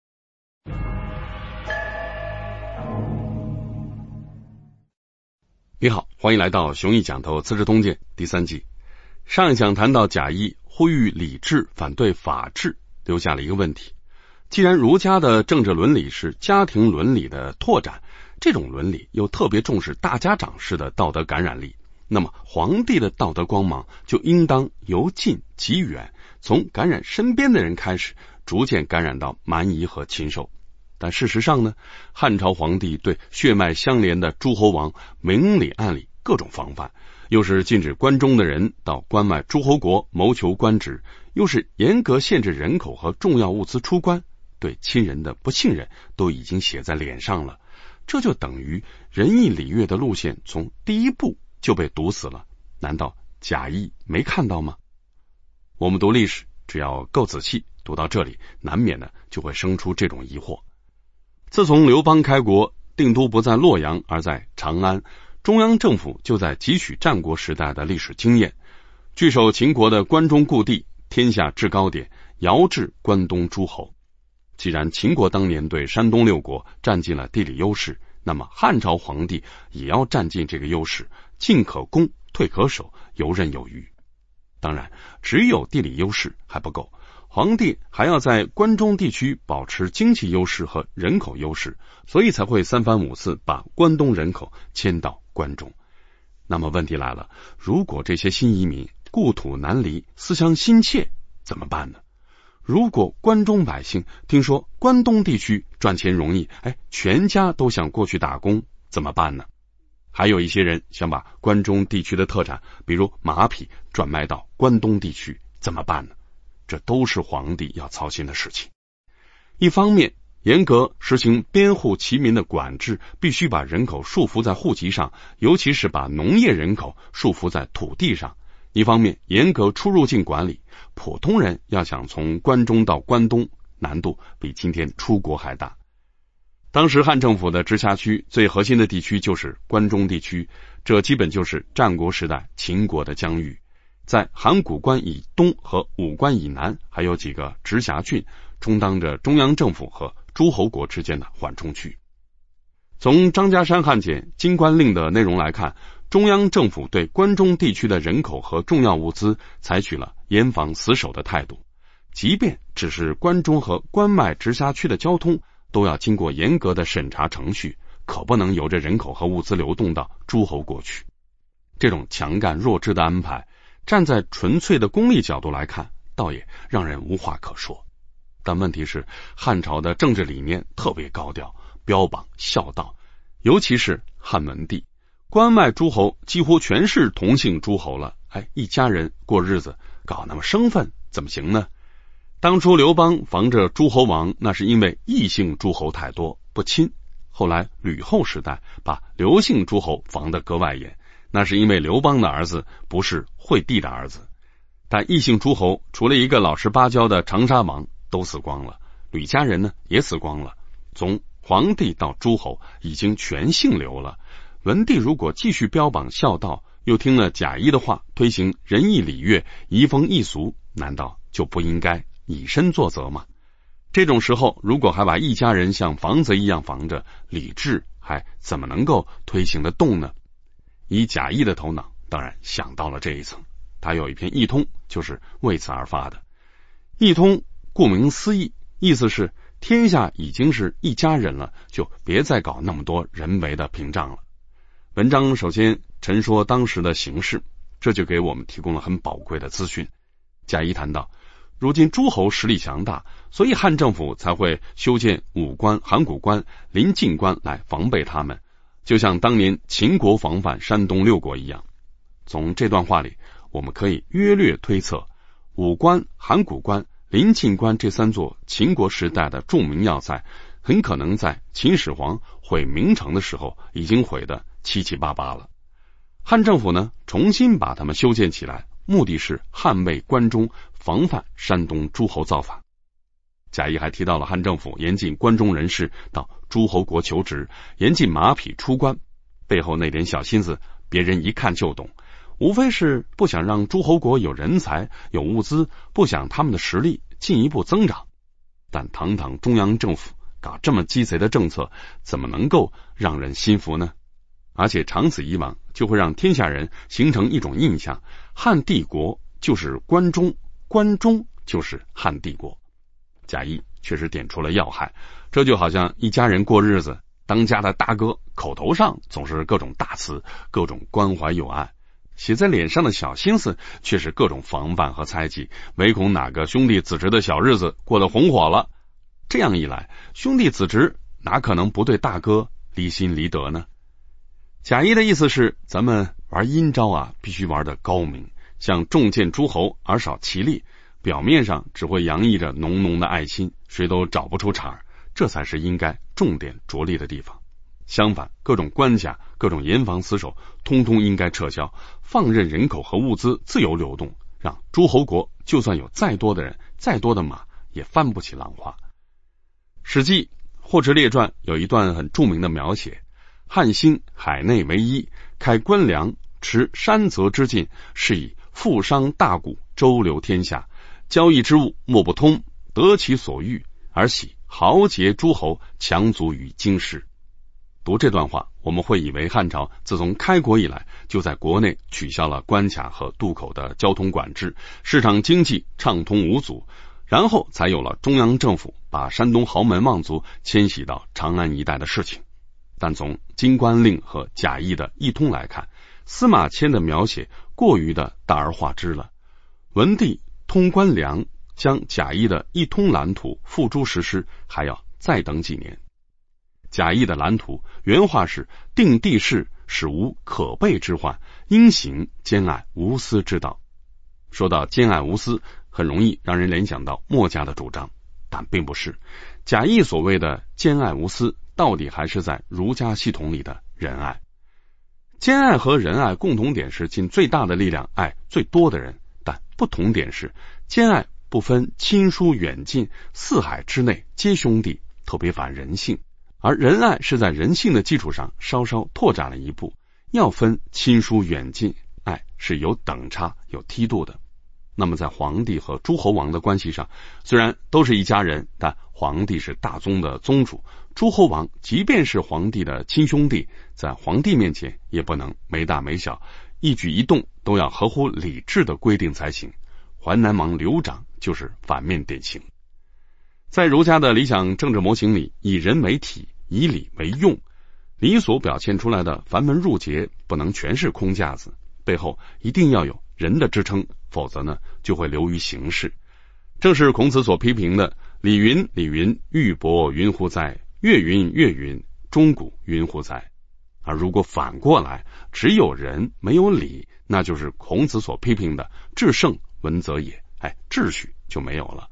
你好，欢迎来到熊毅讲透《资治通鉴》第三季。上一讲谈到贾谊呼吁理智，反对法治，留下了一个问题：既然儒家的政治伦理是家庭伦理的拓展，这种伦理又特别重视大家长式的道德感染力。那么，皇帝的道德光芒就应当由近及远，从感染身边的人开始，逐渐感染到蛮夷和禽兽。但事实上呢，汉朝皇帝对血脉相连的诸侯王明里暗里各种防范，又是禁止关中的人到关外诸侯国谋求官职，又是严格限制人口和重要物资出关，对亲人的不信任都已经写在脸上了。这就等于仁义礼乐的路线从第一步。就被堵死了？难道贾谊没看到吗？我们读历史，只要够仔细，读到这里，难免呢就会生出这种疑惑。自从刘邦开国，定都不在洛阳，而在长安，中央政府就在汲取战国时代的历史经验，据守秦国的关中故地，天下制高点，遥制关东诸侯。既然秦国当年对山东六国占尽了地理优势，那么汉朝皇帝也要占尽这个优势。进可攻，退可守，游刃有余。当然，只有地理优势还不够，皇帝还要在关中地区保持经济优势和人口优势，所以才会三番五次把关东人口迁到关中。那么问题来了，如果这些新移民故土难离，思乡心切，怎么办呢？如果关中百姓听说关东地区赚钱容易，哎，全家都想过去打工，怎么办呢？还有一些人想把关中地区的特产，比如马匹，转卖到关东地区，怎么办呢？这都是皇帝要操心的事情。一方面，严格实行边户齐民的管制，必须把人口束缚在户籍上，尤其是把农业人口束缚在土地上；一方面，严格出入境管理，普通人要想从关中到关东，难度比今天出国还大。当时汉政府的直辖区最核心的地区就是关中地区，这基本就是战国时代秦国的疆域。在函谷关以东和武关以南，还有几个直辖郡，充当着中央政府和诸侯国之间的缓冲区。从张家山汉简《金关令》的内容来看，中央政府对关中地区的人口和重要物资采取了严防死守的态度，即便只是关中和关外直辖区的交通。都要经过严格的审查程序，可不能由着人口和物资流动到诸侯国去。这种强干弱支的安排，站在纯粹的功利角度来看，倒也让人无话可说。但问题是，汉朝的政治理念特别高调，标榜孝道，尤其是汉文帝，关外诸侯几乎全是同姓诸侯了，哎，一家人过日子，搞那么生分怎么行呢？当初刘邦防着诸侯王，那是因为异姓诸侯太多不亲。后来吕后时代把刘姓诸侯防得格外严，那是因为刘邦的儿子不是惠帝的儿子。但异姓诸侯除了一个老实巴交的长沙王都死光了，吕家人呢也死光了。从皇帝到诸侯已经全姓刘了。文帝如果继续标榜孝道，又听了贾谊的话，推行仁义礼乐、移风易俗，难道就不应该？以身作则吗，这种时候如果还把一家人像房子一样防着，理智还怎么能够推行得动呢？以贾谊的头脑，当然想到了这一层。他有一篇《义通》，就是为此而发的。《义通》顾名思义，意思是天下已经是一家人了，就别再搞那么多人为的屏障了。文章首先陈说当时的形势，这就给我们提供了很宝贵的资讯。贾谊谈到。如今诸侯实力强大，所以汉政府才会修建武关、函谷关、临晋关来防备他们，就像当年秦国防范山东六国一样。从这段话里，我们可以约略推测，武关、函谷关、临晋关这三座秦国时代的著名要塞，很可能在秦始皇毁明城的时候已经毁的七七八八了。汉政府呢重新把他们修建起来，目的是捍卫关中，防范山东诸侯造反。贾谊还提到了汉政府严禁关中人士到诸侯国求职，严禁马匹出关，背后那点小心思，别人一看就懂，无非是不想让诸侯国有人才、有物资，不想他们的实力进一步增长。但堂堂中央政府搞这么鸡贼的政策，怎么能够让人心服呢？而且长此以往，就会让天下人形成一种印象：汉帝国就是关中，关中就是汉帝国。贾谊确实点出了要害，这就好像一家人过日子，当家的大哥口头上总是各种大词，各种关怀友爱，写在脸上的小心思却是各种防范和猜忌，唯恐哪个兄弟子侄的小日子过得红火了。这样一来，兄弟子侄哪可能不对大哥离心离德呢？贾谊的意思是，咱们玩阴招啊，必须玩的高明，像重见诸侯而少其利，表面上只会洋溢着浓浓的爱心，谁都找不出茬儿，这才是应该重点着力的地方。相反，各种关卡、各种严防死守，通通应该撤销，放任人口和物资自由流动，让诸侯国就算有再多的人、再多的马，也翻不起浪花。《史记·霍池列传》有一段很著名的描写。汉兴海内为一，开关粮，持山泽之境，是以富商大贾周流天下，交易之物莫不通，得其所欲，而喜豪杰诸侯强族于京师。读这段话，我们会以为汉朝自从开国以来，就在国内取消了关卡和渡口的交通管制，市场经济畅通无阻，然后才有了中央政府把山东豪门望族迁徙到长安一带的事情。但从《金官令》和贾谊的一通来看，司马迁的描写过于的大而化之了。文帝通关粮，将贾谊的一通蓝图付诸实施，还要再等几年。贾谊的蓝图原话是：“定地势，使无可备之患；应行兼爱无私之道。”说到兼爱无私，很容易让人联想到墨家的主张，但并不是。贾谊所谓的兼爱无私。到底还是在儒家系统里的仁爱、兼爱和仁爱共同点是尽最大的力量爱最多的人，但不同点是兼爱不分亲疏远近，四海之内皆兄弟，特别反人性；而仁爱是在人性的基础上稍稍拓展了一步，要分亲疏远近，爱是有等差、有梯度的。那么在皇帝和诸侯王的关系上，虽然都是一家人，但皇帝是大宗的宗主。诸侯王即便是皇帝的亲兄弟，在皇帝面前也不能没大没小，一举一动都要合乎礼制的规定才行。淮南王刘长就是反面典型。在儒家的理想政治模型里，以人为体，以礼为用，礼所表现出来的繁文缛节不能全是空架子，背后一定要有人的支撑，否则呢就会流于形式。正是孔子所批评的“礼云，礼云，玉帛云乎哉？”月云月云，钟鼓云乎哉？而如果反过来，只有人没有礼，那就是孔子所批评的“至圣文则也”。哎，秩序就没有了。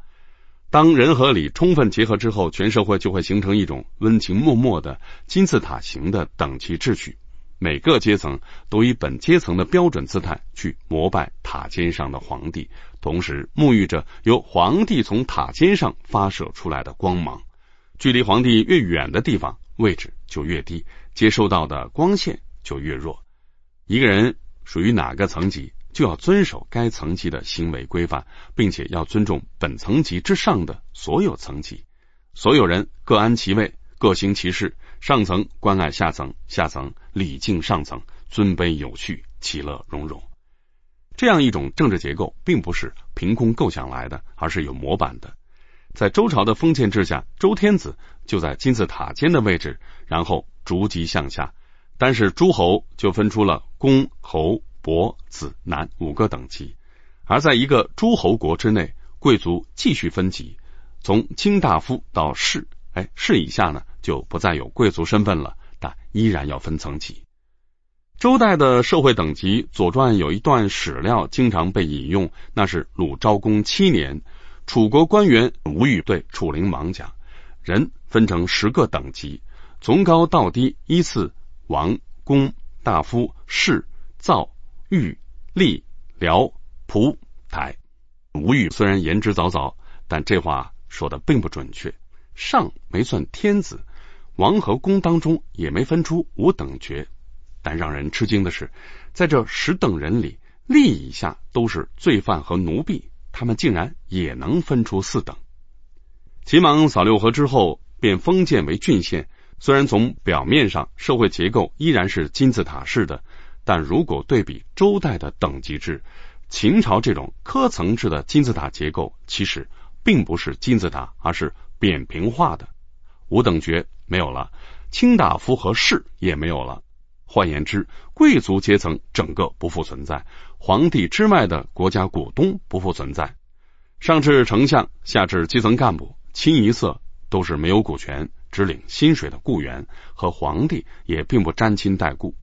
当人和礼充分结合之后，全社会就会形成一种温情脉脉的金字塔形的等级秩序。每个阶层都以本阶层的标准姿态去膜拜塔尖上的皇帝，同时沐浴着由皇帝从塔尖上发射出来的光芒。距离皇帝越远的地方，位置就越低，接收到的光线就越弱。一个人属于哪个层级，就要遵守该层级的行为规范，并且要尊重本层级之上的所有层级。所有人各安其位，各行其事，上层关爱下层，下层礼敬上层，尊卑有序，其乐融融。这样一种政治结构，并不是凭空构想来的，而是有模板的。在周朝的封建制下，周天子就在金字塔尖的位置，然后逐级向下。但是诸侯就分出了公、侯、伯、子、男五个等级。而在一个诸侯国之内，贵族继续分级，从卿大夫到士，哎，士以下呢就不再有贵族身份了，但依然要分层级。周代的社会等级，《左传》有一段史料经常被引用，那是鲁昭公七年。楚国官员吴语对楚灵王讲：“人分成十个等级，从高到低依次王、公、大夫、士、赵、豫、厉、辽、蒲、台。吴语虽然言之凿凿，但这话说的并不准确。上没算天子，王和公当中也没分出五等爵。但让人吃惊的是，在这十等人里，吏以下都是罪犯和奴婢，他们竟然也能分出四等。齐王扫六合之后，便封建为郡县。虽然从表面上社会结构依然是金字塔式的，但如果对比周代的等级制，秦朝这种科层制的金字塔结构，其实并不是金字塔，而是扁平化的。五等爵没有了，卿大夫和士也没有了。换言之，贵族阶层整个不复存在，皇帝之外的国家股东不复存在。上至丞相，下至基层干部，清一色都是没有股权、只领薪水的雇员，和皇帝也并不沾亲带故。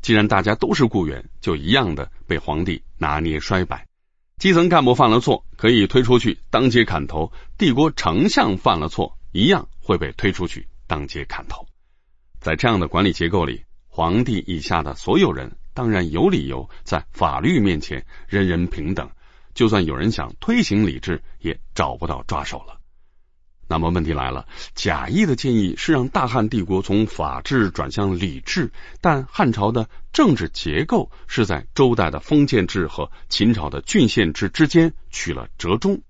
既然大家都是雇员，就一样的被皇帝拿捏衰摆。基层干部犯了错，可以推出去当街砍头；帝国丞相犯了错，一样会被推出去当街砍头。在这样的管理结构里，皇帝以下的所有人当然有理由在法律面前人人平等。就算有人想推行礼制，也找不到抓手了。那么问题来了，贾谊的建议是让大汉帝国从法治转向礼制，但汉朝的政治结构是在周代的封建制和秦朝的郡县制之间取了折中，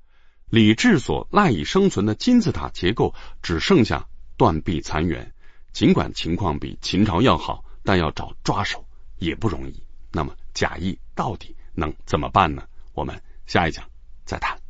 礼制所赖以生存的金字塔结构只剩下断壁残垣。尽管情况比秦朝要好，但要找抓手也不容易。那么贾谊到底能怎么办呢？我们下一讲再谈。